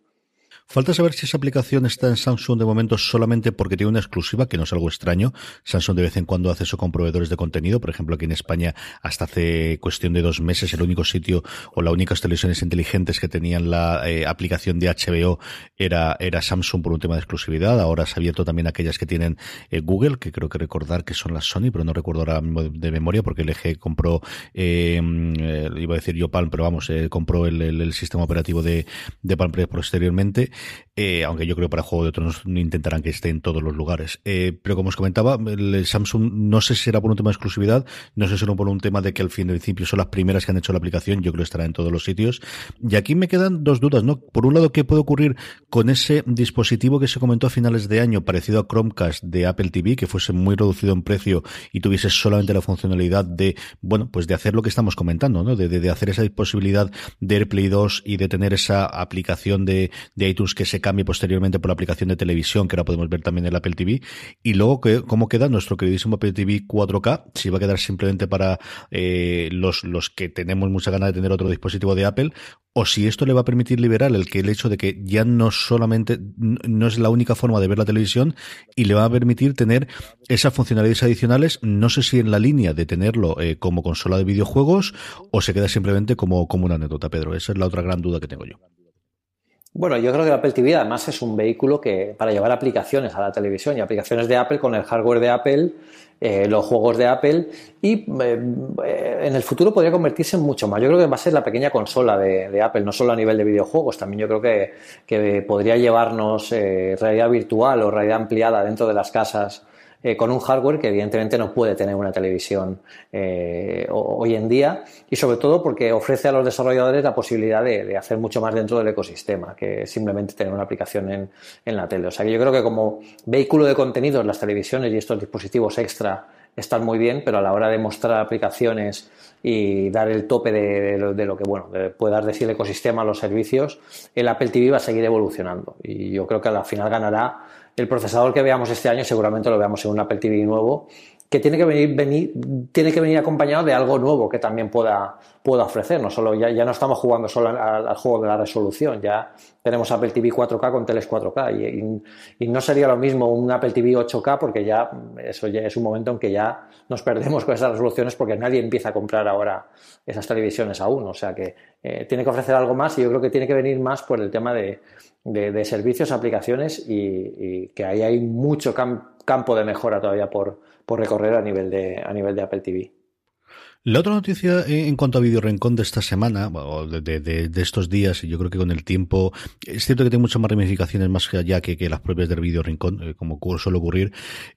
S1: Falta saber si esa aplicación está en Samsung de momento solamente porque tiene una exclusiva, que no es algo extraño. Samsung de vez en cuando hace eso con proveedores de contenido. Por ejemplo, aquí en España, hasta hace cuestión de dos meses, el único sitio o las únicas televisiones inteligentes que tenían la eh, aplicación de HBO era, era Samsung por un tema de exclusividad. Ahora se ha abierto también aquellas que tienen eh, Google, que creo que recordar que son las Sony, pero no recuerdo ahora mismo de, memoria porque el eje compró, eh, iba a decir yo Palm, pero vamos, compró el, sistema operativo de, de Palm posteriormente. Eh, aunque yo creo para Juego de Tronos intentarán que esté en todos los lugares. Eh, pero como os comentaba, el Samsung no sé si será por un tema de exclusividad, no sé si será por un tema de que al fin de principio son las primeras que han hecho la aplicación, yo creo que estará en todos los sitios. Y aquí me quedan dos dudas, ¿no? Por un lado, ¿qué puede ocurrir con ese dispositivo que se comentó a finales de año, parecido a Chromecast de Apple TV, que fuese muy reducido en precio y tuviese solamente la funcionalidad de, bueno, pues de hacer lo que estamos comentando, ¿no? De, hacer esa posibilidad de AirPlay 2 y de tener esa aplicación de iTunes que se cambie posteriormente por la aplicación de televisión, que ahora podemos ver también en el Apple TV. Y luego, ¿cómo queda nuestro queridísimo Apple TV 4K? Si va a quedar simplemente para eh, los, los que tenemos mucha ganas de tener otro dispositivo de Apple, o si esto le va a permitir liberar el que el hecho de que ya no solamente no es la única forma de ver la televisión y le va a permitir tener esas funcionalidades adicionales, no sé si en la línea de tenerlo eh, como consola de videojuegos o se queda simplemente como, como una anécdota, Pedro. Esa es la otra gran duda que tengo yo.
S2: Bueno, yo creo que Apple TV además es un vehículo que para llevar aplicaciones a la televisión y aplicaciones de Apple con el hardware de Apple, eh, los juegos de Apple y eh, en el futuro podría convertirse en mucho más. Yo creo que va a ser la pequeña consola de, Apple, no solo a nivel de videojuegos, también yo creo que, que podría llevarnos eh, realidad virtual o realidad ampliada dentro de las casas eh, con un hardware que evidentemente no puede tener una televisión eh, hoy en día y sobre todo porque ofrece a los desarrolladores la posibilidad de, hacer mucho más dentro del ecosistema que simplemente tener una aplicación en, en la tele. O sea que yo creo que como vehículo de contenidos las televisiones y estos dispositivos extra están muy bien, pero a la hora de mostrar aplicaciones y dar el tope de, lo, que bueno puede dar decir el ecosistema a los servicios, el Apple TV va a seguir evolucionando y yo creo que al final ganará el procesador que veamos este año seguramente lo veamos en un Apple TV nuevo que tiene que venir, acompañado de algo nuevo que también pueda, pueda ofrecer. No solo, ya, ya no estamos jugando solo al, juego de la resolución, ya tenemos Apple TV 4K con teles 4K y, no sería lo mismo un Apple TV 8K porque ya eso es un momento en que ya nos perdemos con esas resoluciones porque nadie empieza a comprar ahora esas televisiones aún. O sea que eh, tiene que ofrecer algo más y yo creo que tiene que venir más por el tema de, de, servicios, aplicaciones y, que ahí hay mucho campo de mejora todavía por, por recorrer a nivel de, a nivel de Apple TV.
S1: La otra noticia en cuanto a Video Rincón de esta semana, o de, de, estos días, y yo creo que con el tiempo, es cierto que tiene muchas más ramificaciones más allá que, que las propias del Video Rincón, eh, como suele ocurrir.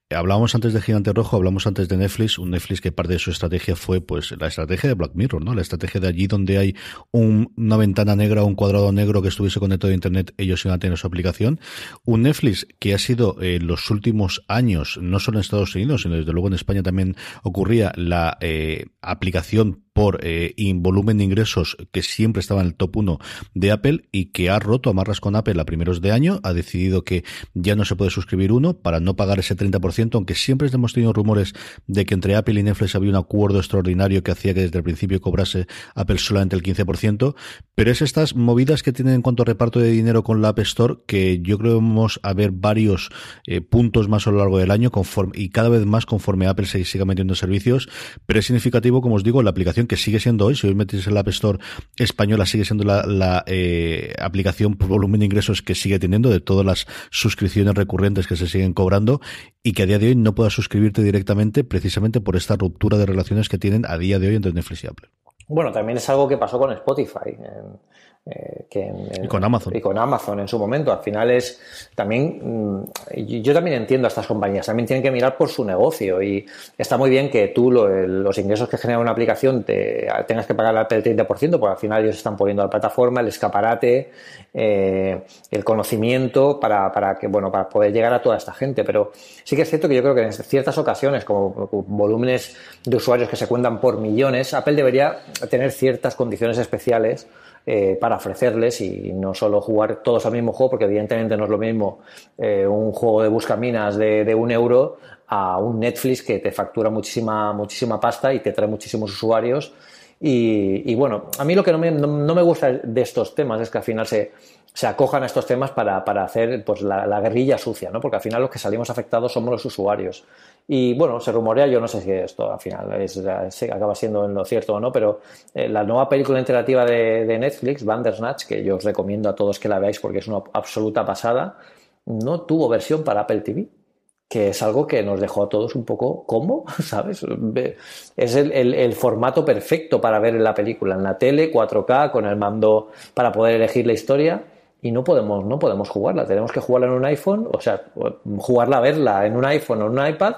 S1: Hablábamos antes de Gigante Rojo, hablamos antes de Netflix, un Netflix que parte de su estrategia fue pues la estrategia de Black Mirror, ¿no? La estrategia de allí donde hay una ventana negra un cuadrado negro que estuviese conectado a Internet, ellos iban a tener su aplicación. Un Netflix que ha sido en los últimos años, no solo en Estados Unidos, sino desde luego en España también ocurría la eh, aplicación por eh, volumen de ingresos que siempre estaba en el top 1 de Apple y que ha roto amarras con Apple a primeros de año, ha decidido que ya no se puede suscribir uno para no pagar ese 30%, aunque siempre hemos tenido rumores de que entre Apple y Netflix había un acuerdo extraordinario que hacía que desde el principio cobrase Apple solamente el 15%, pero es estas movidas que tienen en cuanto a reparto de dinero con la App Store que yo creo vamos a ver varios eh, puntos más a lo largo del año conforme, y cada vez más conforme Apple se siga metiendo servicios, pero es significativo, como os digo, la aplicación que sigue siendo hoy, si hoy metes en la App Store española, sigue siendo la, eh, aplicación por volumen de ingresos que sigue teniendo de todas las suscripciones recurrentes que se siguen cobrando y que a día de hoy no puedas suscribirte directamente precisamente por esta ruptura de relaciones que tienen a día de hoy entre Netflix y Apple.
S2: Bueno, también es algo que pasó con Spotify. Eh, que
S1: y con Amazon.
S2: Y con Amazon en su momento. Al final es también, mm, yo también entiendo a estas compañías, también tienen que mirar por su negocio y está muy bien que tú los ingresos que genera una aplicación te, tengas que pagar el 30%, porque al final ellos están poniendo la plataforma, el escaparate, eh, el conocimiento para, para, que, bueno, para poder llegar a toda esta gente. Pero sí que es cierto que yo creo que en ciertas ocasiones, como volúmenes de usuarios que se cuentan por millones, Apple debería tener ciertas condiciones especiales eh, para ofrecerles y no solo jugar todos al mismo juego, porque evidentemente no es lo mismo eh, un juego de buscaminas de, de un euro a un Netflix que te factura muchísima, muchísima pasta y te trae muchísimos usuarios Y, bueno, a mí lo que no me, no, me, gusta de estos temas es que al final se, se acojan a estos temas para, para hacer pues, la, guerrilla sucia, ¿no? porque al final los que salimos afectados somos los usuarios. Y bueno, se rumorea, yo no sé si esto al final acaba siendo en lo cierto o no, pero eh, la nueva película interactiva de, de, Netflix, Bandersnatch, que yo os recomiendo a todos que la veáis porque es una absoluta pasada, no tuvo versión para Apple TV que es algo que nos dejó a todos un poco ¿cómo? ¿sabes? Es el, formato perfecto para ver la película en la tele, 4K, con el mando para poder elegir la historia y no podemos, no podemos jugarla, tenemos que jugarla en un iPhone, o sea, jugarla, verla en un iPhone o en un iPad,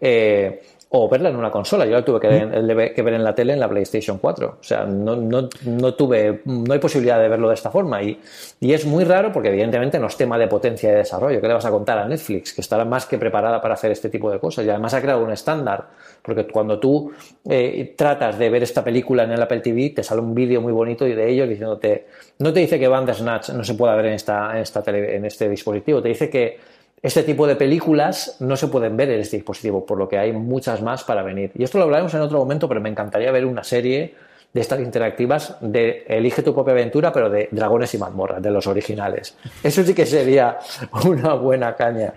S2: eh, o verla en una consola. Yo la tuve que, ver en la tele en la PlayStation 4. O sea, no, no, no, tuve, no hay posibilidad de verlo de esta forma. Y, y, es muy raro porque evidentemente no es tema de potencia de desarrollo. ¿Qué le vas a contar a Netflix? Que estará más que preparada para hacer este tipo de cosas. Y además ha creado un estándar. Porque cuando tú eh, tratas de ver esta película en el Apple TV, te sale un vídeo muy bonito y de ellos diciéndote, no te dice que Bandersnatch no se pueda ver en, esta, en, esta en este dispositivo, te dice que este tipo de películas no se pueden ver en este dispositivo, por lo que hay muchas más para venir. Y esto lo hablaremos en otro momento, pero me encantaría ver una serie de estas interactivas de Elige tu propia aventura, pero de dragones y mazmorras, de los originales. Eso sí que sería una buena caña.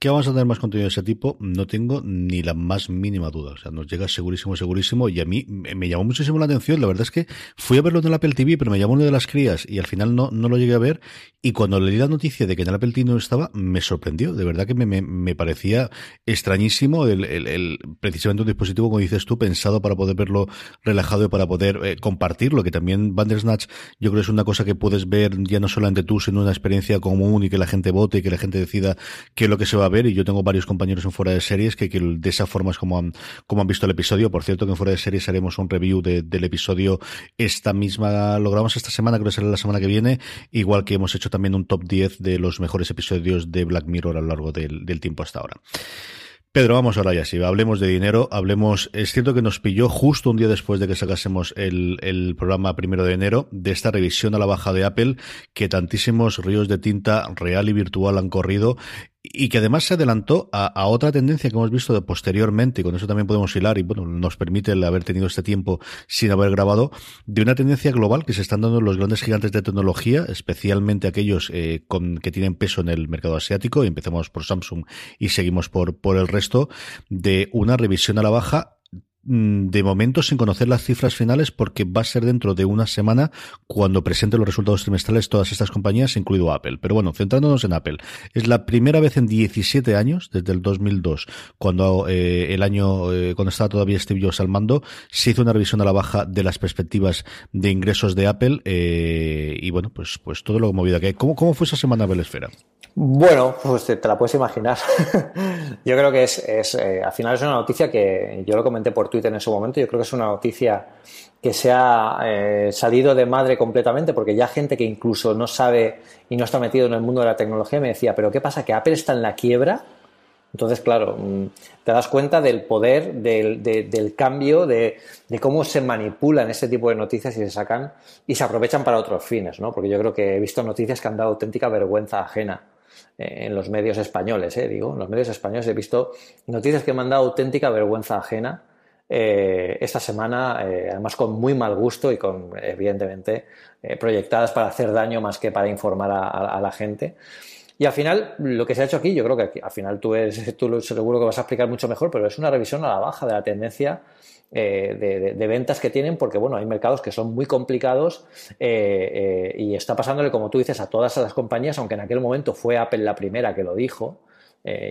S1: ¿Qué vamos a tener más contenido de ese tipo? No tengo ni la más mínima duda. O sea, nos llega segurísimo, segurísimo. Y a mí me llamó muchísimo la atención. La verdad es que fui a verlo en el Apple TV, pero me llamó uno de las crías y al final no, no lo llegué a ver. Y cuando leí la noticia de que en el Apple TV no estaba, me sorprendió. De verdad que me, me, parecía extrañísimo el, el, precisamente un dispositivo, como dices tú, pensado para poder verlo relajado y para poder eh, compartirlo. Que también Bandersnatch yo creo es una cosa que puedes ver ya no solamente tú, sino una experiencia común y que la gente vote y que la gente decida qué es lo que se va ver y yo tengo varios compañeros en fuera de series que, de esa forma es como han, como han visto el episodio. Por cierto, que en fuera de series haremos un review del episodio esta misma, logramos esta semana, creo que será la semana que viene, igual que hemos hecho también un top 10 de los mejores episodios de Black Mirror a lo largo del, tiempo hasta ahora. Pedro, vamos ahora ya, si hablemos de dinero, hablemos, es cierto que nos pilló justo un día después de que sacásemos el, el programa primero de enero de esta revisión a la baja de Apple, que tantísimos ríos de tinta real y virtual han corrido y que además se adelantó a, otra tendencia que hemos visto de posteriormente, y con eso también podemos hilar, y bueno, nos permite el haber tenido este tiempo sin haber grabado, de una tendencia global que se están dando los grandes gigantes de tecnología, especialmente aquellos eh, con, que tienen peso en el mercado asiático, y empezamos por Samsung y seguimos por, por el resto, de una revisión a la baja de momento sin conocer las cifras finales porque va a ser dentro de una semana cuando presente los resultados trimestrales todas estas compañías, incluido Apple. Pero bueno, centrándonos en Apple, es la primera vez en 17 años, desde el 2002, cuando eh, el año, eh, cuando estaba todavía Steve Jobs al mando, se hizo una revisión a la baja de las perspectivas de ingresos de Apple eh, y bueno, pues, pues todo lo movido que hay. ¿Cómo, ¿Cómo fue esa semana Apple Esfera?
S2: Bueno, pues te, la puedes imaginar. yo creo que es, es al final es una noticia que yo lo comenté por Twitter en su momento. Yo creo que es una noticia que se ha eh, salido de madre completamente, porque ya gente que incluso no sabe y no está metido en el mundo de la tecnología me decía, pero ¿qué pasa? ¿Que Apple está en la quiebra? Entonces, claro, mm, te das cuenta del poder, del, del cambio, de, de, cómo se manipulan este tipo de noticias y se sacan y se aprovechan para otros fines, ¿no? Porque yo creo que he visto noticias que han dado auténtica vergüenza ajena en los medios españoles, eh, digo, en los medios españoles he visto noticias que me han dado auténtica vergüenza ajena eh, esta semana, eh, además con muy mal gusto y con, evidentemente, proyectadas para hacer daño más que para informar a, la gente. Y al final, lo que se ha hecho aquí, yo creo que al final tú, eres, tú seguro que vas a explicar mucho mejor, pero es una revisión a la baja de la tendencia eh, de, ventas que tienen, porque bueno, hay mercados que son muy complicados eh, eh, y está pasándole, como tú dices, a todas las compañías, aunque en aquel momento fue Apple la primera que lo dijo,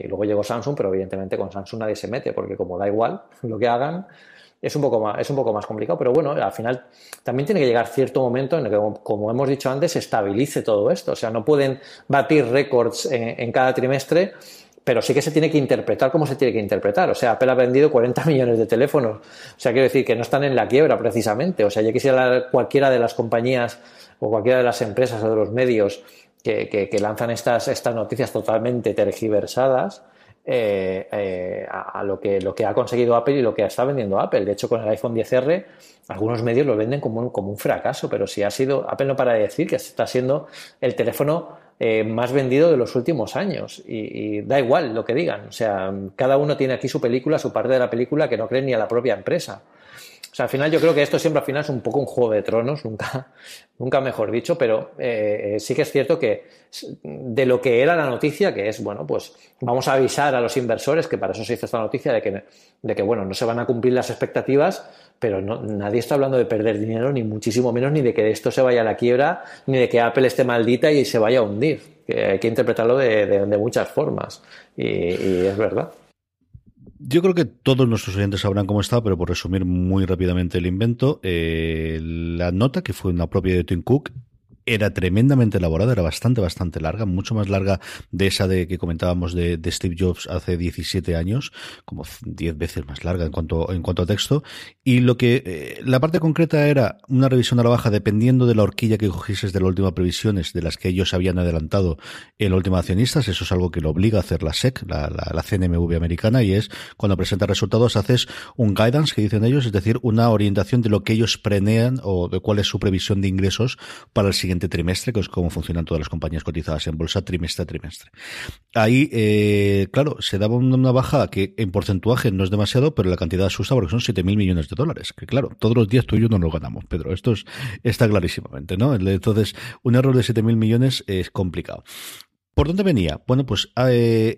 S2: y luego llegó Samsung, pero evidentemente con Samsung nadie se mete, porque como da igual lo que hagan, es un poco más, es un poco más complicado, pero bueno, al final también tiene que llegar cierto momento en el que, como hemos dicho antes, se estabilice todo esto. O sea, no pueden batir récords en cada trimestre pero sí que se tiene que interpretar como se tiene que interpretar. O sea, Apple ha vendido 40 millones de teléfonos. O sea, quiero decir que no están en la quiebra precisamente. O sea, ya quisiera cualquiera de las compañías o cualquiera de las empresas o de los medios que, lanzan estas, estas noticias totalmente tergiversadas eh, eh, a, lo, que, lo que ha conseguido Apple y lo que está vendiendo Apple. De hecho, con el iPhone 10R, algunos medios lo venden como un, fracaso, pero si ha sido, Apple no para de decir que está siendo el teléfono eh, más vendido de los últimos años. Y, da igual lo que digan. O sea, cada uno tiene aquí su película, su parte de la película que no cree ni a la propia empresa. Sea, al final yo creo que esto siempre al final es un poco un juego de tronos, nunca, nunca mejor dicho, pero eh, sí que es cierto que de lo que era la noticia, que es, bueno, pues vamos a avisar a los inversores, que para eso se hizo esta noticia, de que, de que bueno, no se van a cumplir las expectativas, pero no, nadie está hablando de perder dinero, ni muchísimo menos, ni de que esto se vaya a la quiebra, ni de que Apple esté maldita y se vaya a hundir. Que hay que interpretarlo de, muchas formas. Y, es verdad.
S1: Yo creo que todos nuestros oyentes sabrán cómo está, pero por resumir muy rápidamente el invento, eh, la nota que fue una propia de Tim Cook era tremendamente elaborada, era bastante, bastante larga, mucho más larga de esa de que comentábamos de, Steve Jobs hace 17 años, como 10 veces más larga en cuanto, en cuanto a texto. Y lo que, eh, la parte concreta era una revisión a la baja dependiendo de la horquilla que cogieses de la última previsiones de las que ellos habían adelantado en la última accionistas. Eso es algo que lo obliga a hacer la SEC, la, la, CNMV americana, y es cuando presentas resultados haces un guidance que dicen ellos, es decir, una orientación de lo que ellos prenean o de cuál es su previsión de ingresos para el siguiente trimestre, que es como funcionan todas las compañías cotizadas en bolsa trimestre a trimestre. Ahí, eh, claro, se daba una baja que en porcentaje no es demasiado, pero la cantidad asusta porque son 7.000 millones de dólares. Que claro, todos los días tú y yo no lo ganamos, Pedro. Esto está clarísimamente, ¿no? Entonces, un error de 7.000 millones es complicado. ¿Por dónde venía? Bueno, pues eh,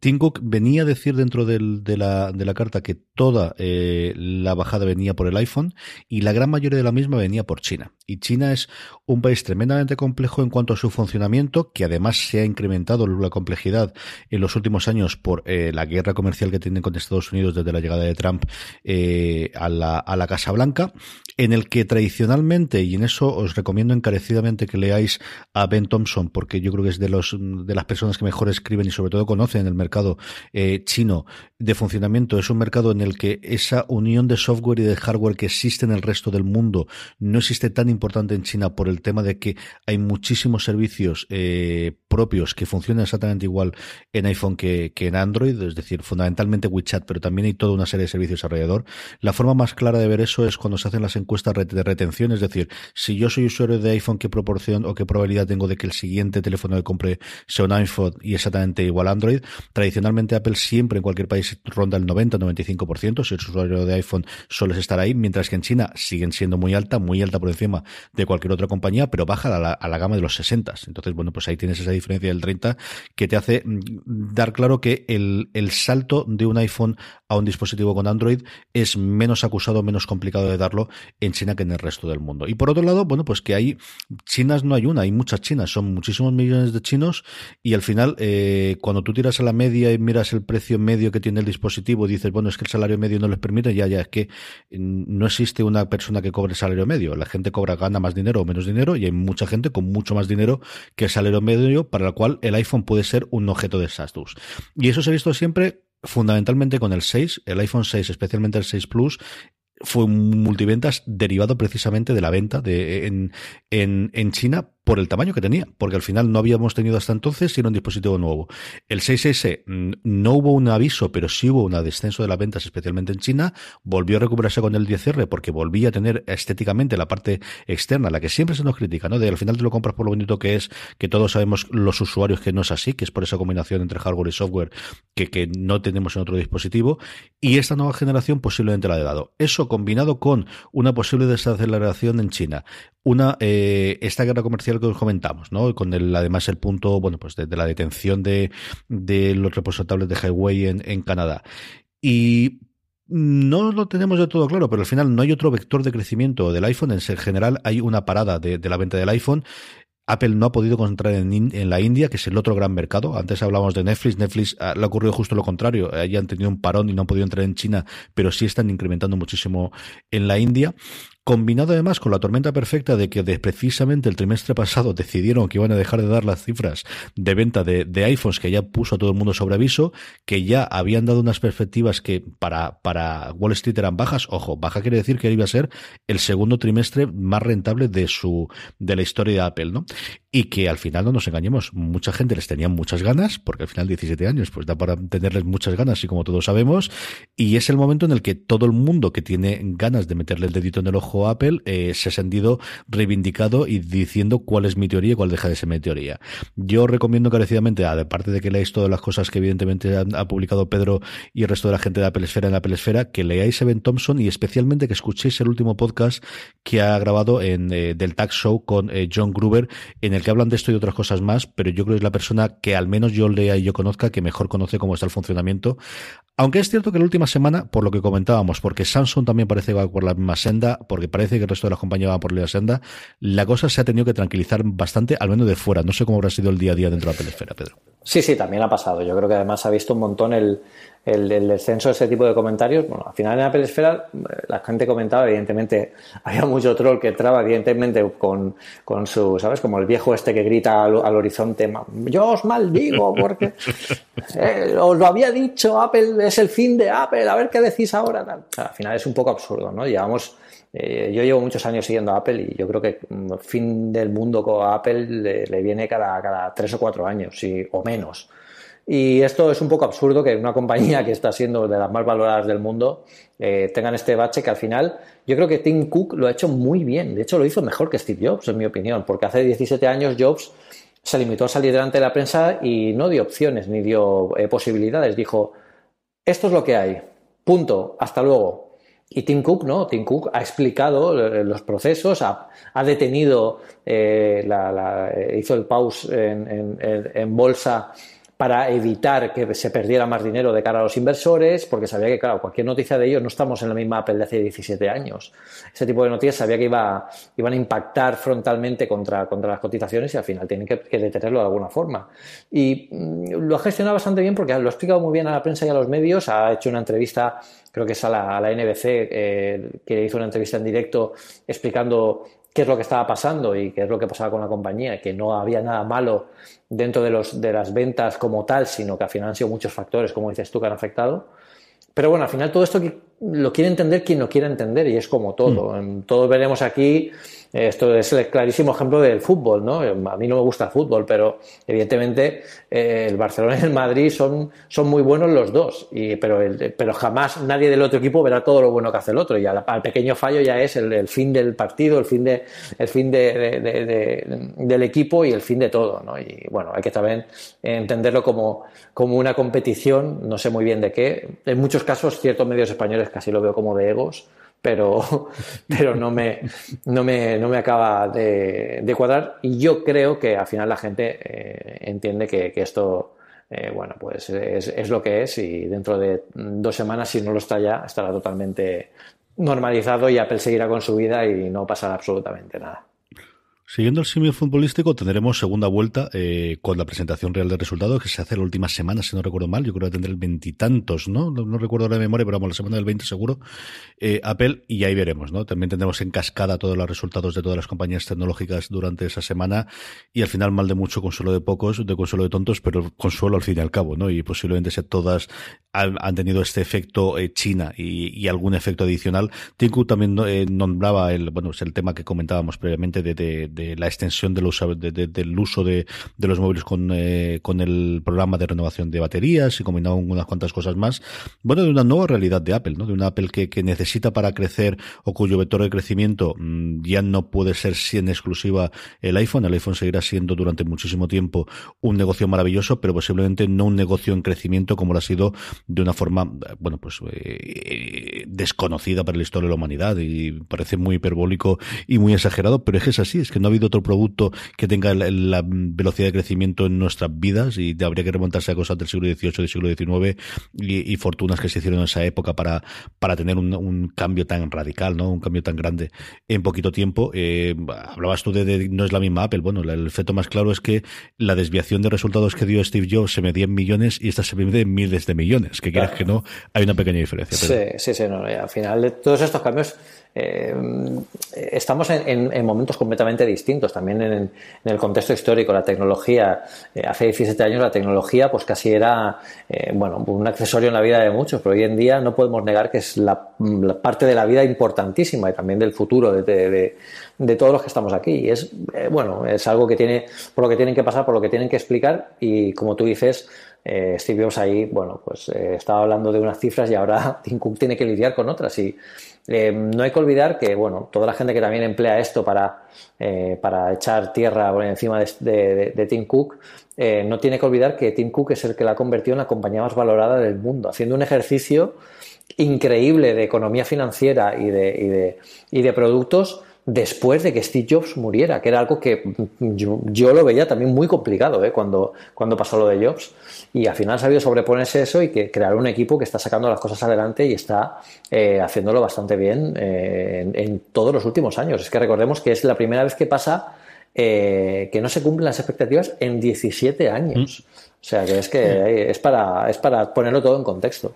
S1: Tim Cook venía a decir dentro de, la, de, la, carta que toda eh, la bajada venía por el iPhone y la gran mayoría de la misma venía por China. Y China es un país tremendamente complejo en cuanto a su funcionamiento, que además se ha incrementado la complejidad en los últimos años por eh, la guerra comercial que tienen con Estados Unidos desde la llegada de Trump eh, a, la, a la Casa Blanca, en el que tradicionalmente, y en eso os recomiendo encarecidamente que leáis a Ben Thompson, porque yo creo es de los de las personas que mejor escriben y sobre todo conocen el mercado eh, chino de funcionamiento. Es un mercado en el que esa unión de software y de hardware que existe en el resto del mundo no existe tan importante en China por el tema de que hay muchísimos servicios eh, propios que funcionan exactamente igual en iPhone que, que en Android, es decir, fundamentalmente WeChat, pero también hay toda una serie de servicios alrededor. La forma más clara de ver eso es cuando se hacen las encuestas de retención, es decir, si yo soy usuario de iPhone, ¿qué proporción o qué probabilidad tengo de que el siguiente teléfono teléfono que compre sea un iPhone y exactamente igual a Android. Tradicionalmente Apple siempre en cualquier país ronda el 90-95%, si eres usuario de iPhone sueles estar ahí, mientras que en China siguen siendo muy alta, muy alta por encima de cualquier otra compañía, pero baja a la, gama de los 60. Entonces, bueno, pues ahí tienes esa diferencia del 30 que te hace mm, dar claro que el, el salto de un iPhone a un dispositivo con Android es menos acusado, menos complicado de darlo en China que en el resto del mundo. Y por otro lado, bueno, pues que hay chinas no hay una, hay muchas chinas, son muchísimos millones de chinos y al final eh, cuando tú tiras a la media y miras el precio medio que tiene el dispositivo dices, bueno, es que el salario medio no les permite, ya, ya, es que mm, no existe una persona que cobre salario medio. La gente cobra, gana más dinero o menos dinero y hay mucha gente con mucho más dinero que el salario medio para el cual el iPhone puede ser un objeto de SaaS. Y eso se ha visto siempre fundamentalmente con el 6, el iPhone 6, especialmente el 6 Plus, fue un multiventas derivado precisamente de la venta de, en, en, en China por el tamaño que tenía, porque al final no habíamos tenido hasta entonces sino un dispositivo nuevo. El 6S mm, no hubo un aviso, pero sí hubo un descenso de las ventas, especialmente en China. Volvió a recuperarse con el 10R porque volvía a tener estéticamente la parte externa, la que siempre se nos critica, ¿no? De al final te lo compras por lo bonito que es, que todos sabemos los usuarios que no es así, que es por esa combinación entre hardware y software que, no tenemos en otro dispositivo. Y esta nueva generación posiblemente la ha dado. Eso combinado con una posible desaceleración en China, una eh, esta guerra comercial que os comentamos, ¿no? Con el, además el punto, bueno, pues de, la detención de, de los reposables de Highway en, en Canadá. Y no lo tenemos de todo claro, pero al final no hay otro vector de crecimiento del iPhone. En general hay una parada de, la venta del iPhone. Apple no ha podido concentrar en, en, la India, que es el otro gran mercado. Antes hablábamos de Netflix. Netflix ah, le ha ocurrido justo lo contrario. Allí han tenido un parón y no han podido entrar en China, pero sí están incrementando muchísimo en la India combinado además con la tormenta perfecta de que precisamente el trimestre pasado decidieron que iban a dejar de dar las cifras de venta de, iPhones que ya puso a todo el mundo sobre aviso, que ya habían dado unas perspectivas que para, para Wall Street eran bajas. Ojo, baja quiere decir que iba a ser el segundo trimestre más rentable de su, de la historia de Apple, ¿no? Y que al final no nos engañemos, mucha gente les tenía muchas ganas, porque al final 17 años, pues da para tenerles muchas ganas, y como todos sabemos, y es el momento en el que todo el mundo que tiene ganas de meterle el dedito en el ojo Apple, eh, se ha sentido reivindicado y diciendo cuál es mi teoría y cuál deja de ser mi teoría. Yo recomiendo encarecidamente, aparte de que leáis todas las cosas que evidentemente ha, publicado Pedro y el resto de la gente de Apple Esfera en Apple Esfera, que leáis Evan Thompson y especialmente que escuchéis el último podcast que ha grabado en eh, del Tax Show con eh, John Gruber, en el que hablan de esto y otras cosas más, pero yo creo que es la persona que al menos yo lea y yo conozca que mejor conoce cómo está el funcionamiento. Aunque es cierto que la última semana, por lo que comentábamos, porque Samsung también parece que va por la misma senda, porque parece que el resto de las compañías van por la misma senda, la cosa se ha tenido que tranquilizar bastante, al menos de fuera. No sé cómo habrá sido el día a día dentro de la pelesfera, Pedro.
S2: Sí, sí, también ha pasado. Yo creo que además ha visto un montón el, el, descenso de ese tipo de comentarios. Bueno, al final en Apple Esfera la gente comentaba, evidentemente, había mucho troll que entraba, evidentemente, con, con su, ¿sabes? Como el viejo este que grita al, horizonte, yo os maldigo porque eh, os lo había dicho, Apple es el fin de Apple, a ver qué decís ahora. Al final es un poco absurdo, ¿no? Llevamos eh, yo llevo muchos años siguiendo a Apple y yo creo que el mm, fin del mundo con Apple le, viene cada, cada tres o cuatro años o menos. Y esto es un poco absurdo que una compañía que está siendo de las más valoradas del mundo eh, tengan este bache que al final yo creo que Tim Cook lo ha hecho muy bien. De hecho, lo hizo mejor que Steve Jobs, en mi opinión, porque hace 17 años Jobs se limitó a salir delante de la prensa y no dio opciones ni dio eh, posibilidades. Dijo, esto es lo que hay, punto, hasta luego. Y Tim Cook, ¿no? Tim Cook ha explicado eh, los procesos, ha, detenido, la, hizo el pause en bolsa para evitar que se perdiera más dinero de cara a los inversores, porque sabía que, claro, cualquier noticia de ellos no estamos en la misma Apple de hace 17 años. Ese tipo de noticias sabía que iba, iban a impactar frontalmente contra, contra las cotizaciones y al final tienen que, detenerlo de alguna forma. Y mm, lo ha gestionado bastante bien porque lo ha explicado muy bien a la prensa y a los medios, ha hecho una entrevista creo que es a la, NBC, eh, que hizo una entrevista en directo explicando qué es lo que estaba pasando y qué es lo que pasaba con la compañía, que no había nada malo dentro de, los, de las ventas como tal, sino que al final han sido muchos factores, como dices tú, que han afectado. Pero bueno, al final todo esto lo quiere entender quien lo quiera entender y es como todo. Mm. Todos veremos aquí esto es el clarísimo ejemplo del fútbol, ¿no? A mí no me gusta el fútbol, pero evidentemente eh, el Barcelona y el Madrid son, son muy buenos los dos, y, pero, pero jamás nadie del otro equipo verá todo lo bueno que hace el otro. Y al, pequeño fallo ya es el, fin del partido, el fin, de, el fin de, del equipo y el fin de todo, ¿no? Y bueno, hay que también entenderlo como, como una competición, no sé muy bien de qué. En muchos casos, ciertos medios españoles casi lo veo como de egos pero, pero no, me, no, me, no me acaba de, cuadrar. Y yo creo que al final la gente eh, entiende que, esto, eh, bueno, pues es, es, lo que es y dentro de dos semanas, si no lo está ya, estará totalmente normalizado y Apple seguirá con su vida y no pasará absolutamente nada.
S1: Siguiendo el símil futbolístico, tendremos segunda vuelta eh, con la presentación real de resultados que se hace la última semana, si no recuerdo mal. Yo creo que tendrá el veintitantos, ¿no? ¿no? recuerdo la memoria, pero vamos, la semana del 20 seguro. Eh, Apple, y ahí veremos, ¿no? También tendremos en cascada todos los resultados de todas las compañías tecnológicas durante esa semana. Y al final, mal de mucho, consuelo de pocos, de consuelo de tontos, pero consuelo al fin y al cabo, ¿no? Y posiblemente sea todas han, tenido este efecto eh, China y, algún efecto adicional. Tinku también nombraba el, bueno, es el tema que comentábamos previamente de, de de la extensión del uso de, del uso de, los móviles con, eh, con el programa de renovación de baterías y combinado con unas cuantas cosas más. Bueno, de una nueva realidad de Apple, ¿no? De una Apple que, necesita para crecer o cuyo vector de crecimiento mm, ya no puede ser en exclusiva el iPhone. El iPhone seguirá siendo durante muchísimo tiempo un negocio maravilloso, pero posiblemente no un negocio en crecimiento como lo ha sido de una forma, bueno, pues eh, desconocida para la historia de la humanidad y parece muy hiperbólico y muy exagerado, pero es que es así, es que no ha habido otro producto que tenga la, velocidad de crecimiento en nuestras vidas y habría que remontarse a cosas del siglo XVIII, del siglo XIX y, fortunas que se hicieron en esa época para, para tener un, cambio tan radical, ¿no? Un cambio tan grande en poquito tiempo. Eh, hablabas tú de, no es la misma Apple. Bueno, el efecto más claro es que la desviación de resultados que dio Steve Jobs se medía en millones y esta se mide en miles de millones. Que quieras que no, hay una pequeña diferencia.
S2: Sí, sí, sí. No, al final de todos estos cambios eh, estamos en, momentos completamente distintos. También en, el contexto histórico, la tecnología, eh, hace 17 años la tecnología pues casi era eh, bueno, un accesorio en la vida de muchos, pero hoy en día no podemos negar que es la, parte de la vida importantísima y también del futuro de, de, todos los que estamos aquí. Y es, bueno, es algo que tiene, por lo que tienen que pasar, por lo que tienen que explicar y como tú dices, eh, Steve Jobs ahí, bueno, pues eh, estaba hablando de unas cifras y ahora Tim Cook tiene que lidiar con otras. Y eh, no hay que olvidar que, bueno, toda la gente que también emplea esto para, para echar tierra por encima de, de Tim Cook, no tiene que olvidar que Tim Cook es el que la ha convertido en la compañía más valorada del mundo, haciendo un ejercicio increíble de economía financiera y de, y de, y de productos después de que Steve Jobs muriera, que era algo que yo, lo veía también muy complicado ¿eh? cuando, cuando pasó lo de Jobs. Y al final ha sabido sobreponerse eso y que crear un equipo que está sacando las cosas adelante y está eh, haciéndolo bastante bien eh, en, todos los últimos años. Es que recordemos que es la primera vez que pasa que no se cumplen las expectativas en 17 años. Mm. O sea que es que es para, es para ponerlo todo en contexto.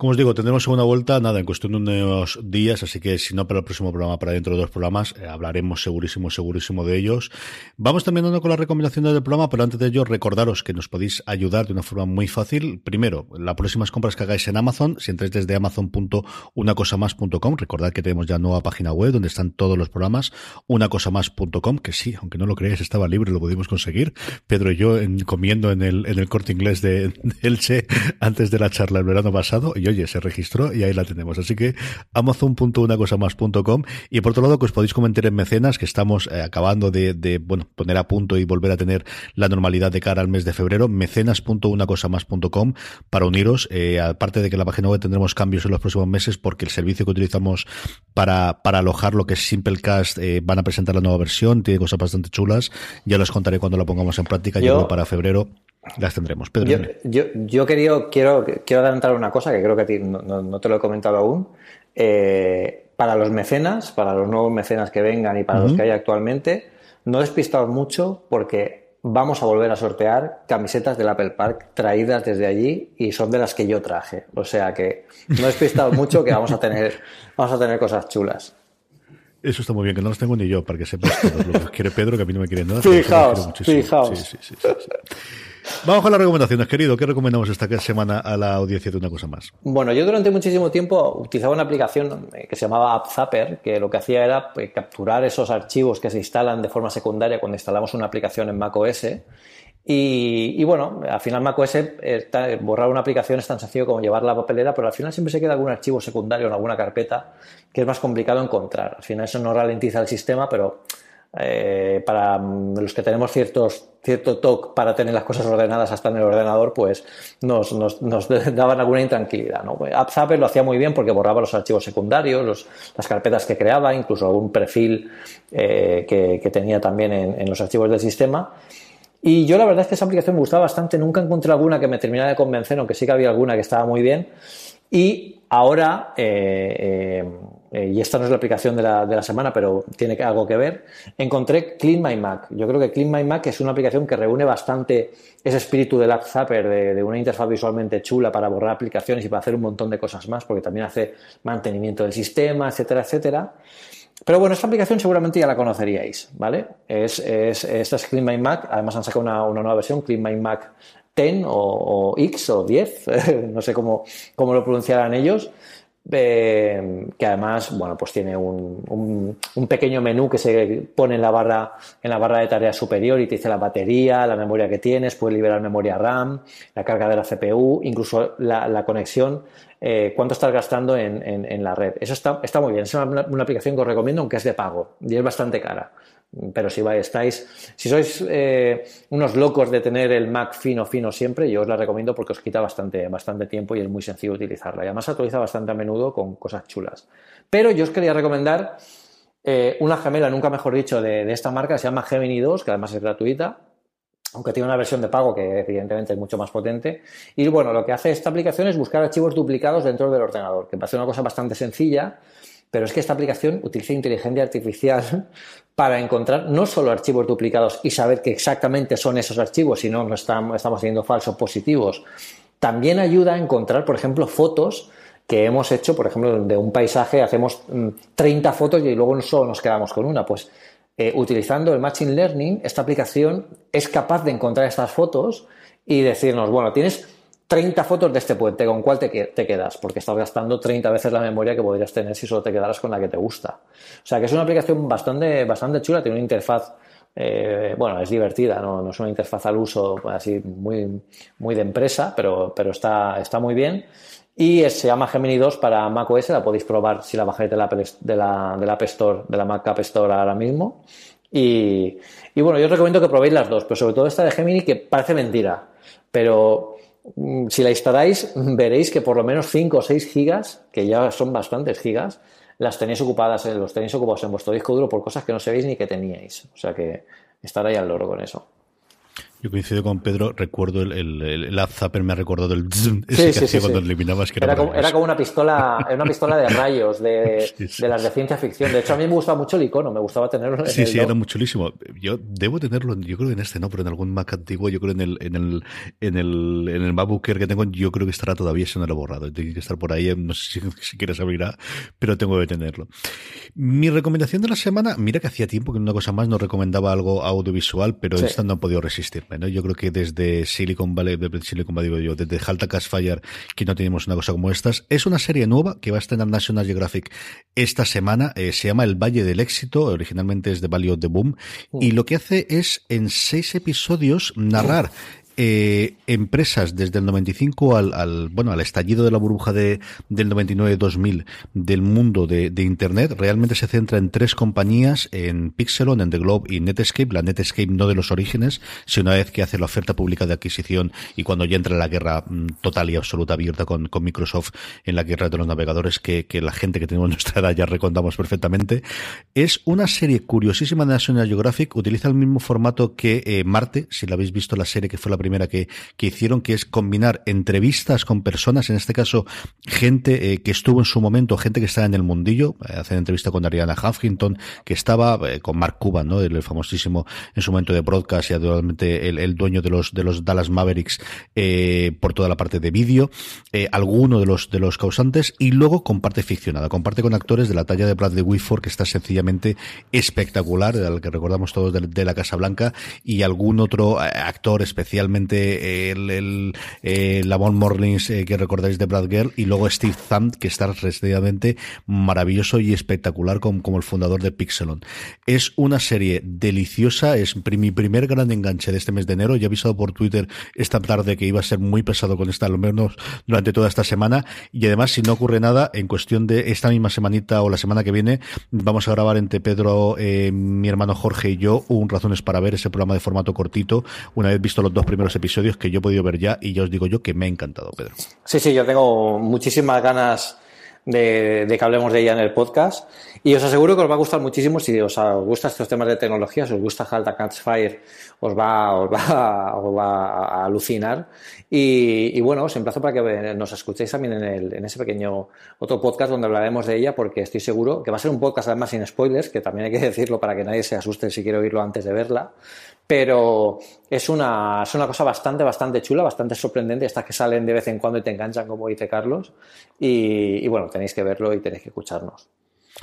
S1: Como os digo, tendremos una vuelta, nada, en cuestión de unos días, así que si no para el próximo programa, para dentro de dos programas, eh, hablaremos segurísimo, segurísimo de ellos. Vamos también con las recomendaciones del programa, pero antes de ello, recordaros que nos podéis ayudar de una forma muy fácil. Primero, las próximas compras que hagáis en Amazon, si entráis desde amazon.unacosamás.com, recordad que tenemos ya nueva página web donde están todos los programas, unacosamás.com, que sí, aunque no lo creáis, estaba libre, lo pudimos conseguir. Pedro y yo comiendo en el, en el corte inglés de, de Elche antes de la charla el verano pasado, y oye, se registró y ahí la tenemos. Así que amazon.unacosamas.com y por otro lado que os podéis comentar en mecenas que estamos eh, acabando de, de, bueno, poner a punto y volver a tener la normalidad de cara al mes de febrero, mecenas.unacosamas.com para uniros, eh, aparte de que la página web tendremos cambios en los próximos meses porque el servicio que utilizamos para, para alojar lo que es Simplecast eh, van a presentar la nueva versión, tiene cosas bastante chulas, ya los contaré cuando la pongamos en práctica, yo, para febrero las tendremos. Pedro,
S2: yo, yo, quiero, quiero, quiero adelantar una cosa que creo que a ti no, te lo he comentado aún. Eh, para los mecenas, para los nuevos mecenas que vengan y para los que hay actualmente, no despistaos mucho porque vamos a volver a sortear camisetas del Apple Park traídas desde allí y son de las que yo traje. O sea que no despistaos mucho que vamos a tener, vamos a tener cosas chulas.
S1: Eso está muy bien, que no los tengo ni yo, para que sepas lo que quiere Pedro, que a mí no me quiere nada.
S2: Fijaos, fijaos. Sí, sí, sí,
S1: Vamos con las recomendaciones, querido. ¿Qué recomendamos esta semana a la audiencia de una cosa más?
S2: Bueno, yo durante muchísimo tiempo utilizaba una aplicación eh, que se llamaba AppZapper, que lo que hacía era pues, capturar esos archivos que se instalan de forma secundaria cuando instalamos una aplicación en macOS. Y, bueno, al final macOS, borrar una aplicación es tan sencillo como llevar la papelera, pero al final siempre se queda algún archivo secundario en alguna carpeta que es más complicado encontrar. Al final eso no ralentiza el sistema, pero eh, para los que tenemos ciertos, cierto toque para tener las cosas ordenadas hasta en el ordenador, pues nos, nos, nos daban alguna intranquilidad. ¿no? AppZapper lo hacía muy bien porque borraba los archivos secundarios, las carpetas que creaba, incluso algún perfil eh, que, tenía también en, los archivos del sistema. Y yo la verdad es que esa aplicación me gustaba bastante, nunca encontré alguna que me terminara de convencer, aunque sí que había alguna que estaba muy bien. Y ahora, eh, eh, eh, y esta no es la aplicación de la, de la, semana, pero tiene algo que ver, encontré Clean My Mac. Yo creo que Clean My Mac es una aplicación que reúne bastante ese espíritu del App Zapper, de, de, una interfaz visualmente chula para borrar aplicaciones y para hacer un montón de cosas más, porque también hace mantenimiento del sistema, etcétera, etcétera. Pero bueno, esta aplicación seguramente ya la conoceríais, ¿vale? Es, es, esta es Clean My Mac, además han sacado una, una nueva versión, Clean My Mac 10 o, X o 10, no sé cómo, cómo lo pronunciarán ellos, eh, que además, bueno, pues tiene un, un, un, pequeño menú que se pone en la barra, en la barra de tareas superior y te dice la batería, la memoria que tienes, puedes liberar memoria RAM, la carga de la CPU, incluso la, la conexión, eh, cuánto estás gastando en, en, en, la red. Eso está, está muy bien, es una, una, aplicación que os recomiendo, aunque es de pago y es bastante cara. Pero si vais, estáis, si sois eh, unos locos de tener el Mac fino, fino siempre, yo os la recomiendo porque os quita bastante, bastante tiempo y es muy sencillo utilizarla. Y además se actualiza bastante a menudo con cosas chulas. Pero yo os quería recomendar eh, una gemela, nunca mejor dicho, de, de, esta marca, se llama Gemini 2, que además es gratuita, aunque tiene una versión de pago que evidentemente es mucho más potente. Y bueno, lo que hace esta aplicación es buscar archivos duplicados dentro del ordenador, que parece una cosa bastante sencilla, pero es que esta aplicación utiliza inteligencia artificial para encontrar no solo archivos duplicados y saber que exactamente son esos archivos, sino no estamos, estamos haciendo falsos positivos. También ayuda a encontrar, por ejemplo, fotos que hemos hecho, por ejemplo, de un paisaje, hacemos 30 mm, fotos y luego solo nos quedamos con una. Pues eh, utilizando el Machine Learning, esta aplicación es capaz de encontrar estas fotos y decirnos, bueno, tienes 30 fotos de este puente, ¿con cuál te, quedas? Porque estás gastando 30 veces la memoria que podrías tener si solo te quedaras con la que te gusta. O sea que es una aplicación bastante, bastante chula, tiene una interfaz eh, bueno, es divertida, ¿no? es una interfaz al uso así muy, muy de empresa, pero, pero está, está muy bien. Y se llama Gemini 2 para macOS, la podéis probar si la bajáis de la, de la, de la App Store, de la Mac App Store ahora mismo. Y, y bueno, yo os recomiendo que probéis las dos, pero sobre todo esta de Gemini que parece mentira, pero si la instaláis veréis que por lo menos 5 o 6 gigas, que ya son bastantes gigas, las tenéis ocupadas, eh, los tenéis ocupados en vuestro disco duro por cosas que no sabéis ni que teníais. O sea que estar ahí al loro con eso.
S1: Yo coincido con Pedro, recuerdo el, el, el, Zapper me ha recordado el ese que hacía cuando eliminabas que
S2: era, como, era como una pistola, una pistola de rayos de, de, las de ciencia ficción. De hecho, a mí me gustaba mucho el icono, me gustaba tenerlo en
S1: Sí,
S2: el
S1: sí, era muy chulísimo. Yo debo tenerlo, yo creo que en este no, pero en algún Mac antiguo, yo creo en el, en el, en el, en el MacBook Air que tengo, yo creo que estará todavía, si no lo he borrado. Tiene que estar por ahí, no sé si, si quieres abrirá, pero tengo que tenerlo. Mi recomendación de la semana, mira que hacía tiempo que una cosa más no recomendaba algo audiovisual, pero sí. esta no he podido resistirme, ¿no? Yo creo que desde desde Silicon Valley, de Silicon Valley digo yo, desde Halta Fire, que no tenemos una cosa como estas. Es una serie nueva que va a estrenar National Geographic esta semana. Eh, se llama El Valle del Éxito. Originalmente es de Valley of the Boom. Y lo que hace es, en seis episodios, narrar eh, empresas desde el 95 al, al, bueno, al estallido de la burbuja de, del 99-2000 del mundo de, Internet, realmente se centra en tres compañías, en Pixelon, en The Globe y Netscape. La Netscape no de los orígenes, sino una vez que hace la oferta pública de adquisición y cuando ya entra la guerra total y absoluta abierta con, Microsoft en la guerra de los navegadores que, que, la gente que tenemos nuestra edad ya recontamos perfectamente. Es una serie curiosísima de National Geographic, utiliza el mismo formato que eh, Marte, si la habéis visto la serie que fue la primera que, que hicieron, que es combinar entrevistas con personas, en este caso gente eh, que estuvo en su momento, gente que está en el mundillo, eh, hacen entrevista con Ariana Huffington, que estaba eh, con Mark Cuban, ¿no? El, famosísimo en su momento de broadcast y actualmente el, el, dueño de los de los Dallas Mavericks eh, por toda la parte de vídeo, alguno de los de los causantes y luego con parte ficcionada, comparte con actores de la talla de Bradley Whitford que está sencillamente espectacular, al que recordamos todos de, de la Casa Blanca y algún otro actor especialmente el, el eh, Lamont Morlins eh, que recordáis de Brad Girl y luego Steve Thumb que está restritamente maravilloso y espectacular como, como, el fundador de Pixelon. Es una serie deliciosa, es mi primer gran enganche de este mes de enero. Ya he avisado por Twitter esta tarde que iba a ser muy pesado con esta, al menos durante toda esta semana. Y además, si no ocurre nada, en cuestión de esta misma semanita o la semana que viene, vamos a grabar entre Pedro, eh, mi hermano Jorge y yo, un Razones para Ver, ese programa de formato cortito, una vez visto los dos primeros episodios que yo he podido ver ya y ya os digo yo que me ha encantado, Pedro.
S2: Sí, sí, yo tengo muchísimas ganas de, que hablemos de ella en el podcast y os aseguro que os va a gustar muchísimo si os gustan estos temas de tecnología, si os gusta Halta Catch Fire, os va, os va, os va a alucinar y, y, bueno, os emplazo para que nos escuchéis también en, el, en ese pequeño otro podcast donde hablaremos de ella porque estoy seguro que va a ser un podcast además sin spoilers, que también hay que decirlo para que nadie se asuste si quiere oírlo antes de verla, pero es una, es una cosa bastante, bastante chula, bastante sorprendente, estas que salen de vez en cuando y te enganchan, como dice Carlos, y, y bueno, tenéis que verlo y tenéis que escucharnos.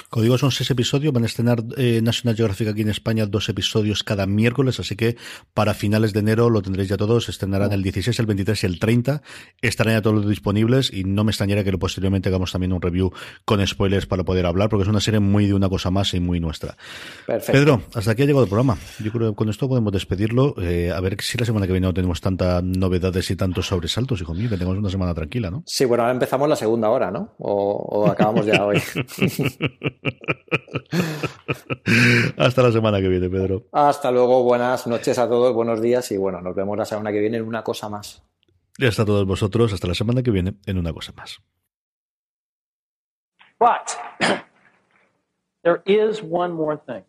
S1: Como digo, son seis episodios. Van a estrenar eh, National Geographic aquí en España dos episodios cada miércoles, así que para finales de enero lo tendréis ya todos. Estrenarán el 16, el 23 y el 30. Estarán ya todos disponibles y no me extrañaría que posteriormente hagamos también un review con spoilers para poder hablar, porque es una serie muy de una cosa más y muy nuestra.
S2: Perfecto.
S1: Pedro, hasta aquí ha llegado el programa. Yo creo que con esto podemos despedirlo. Eh, a ver si la semana que viene no tenemos tantas novedades y tantos sobresaltos, hijo mío, que tengamos una semana tranquila, ¿no?
S2: Sí, bueno, ahora empezamos la segunda hora, ¿no? O, o acabamos ya hoy.
S1: Hasta la semana que viene, Pedro.
S2: Hasta luego, buenas noches a todos, buenos días y bueno, nos vemos la semana que viene en una cosa más.
S1: Y hasta todos vosotros, hasta la semana que viene en una cosa más.
S3: But there is one more thing.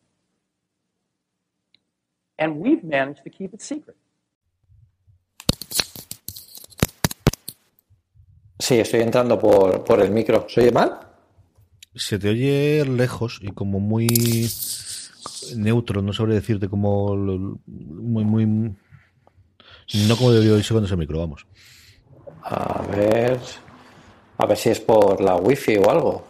S3: And we've managed to keep it secret.
S2: Sí, estoy entrando por, por el micro. ¿Se oye mal?
S1: Se te oye lejos y como muy neutro, no sabré decirte como muy, muy... No como debió irse cuando ese micro, vamos.
S2: A ver... A ver si es por la wifi o algo.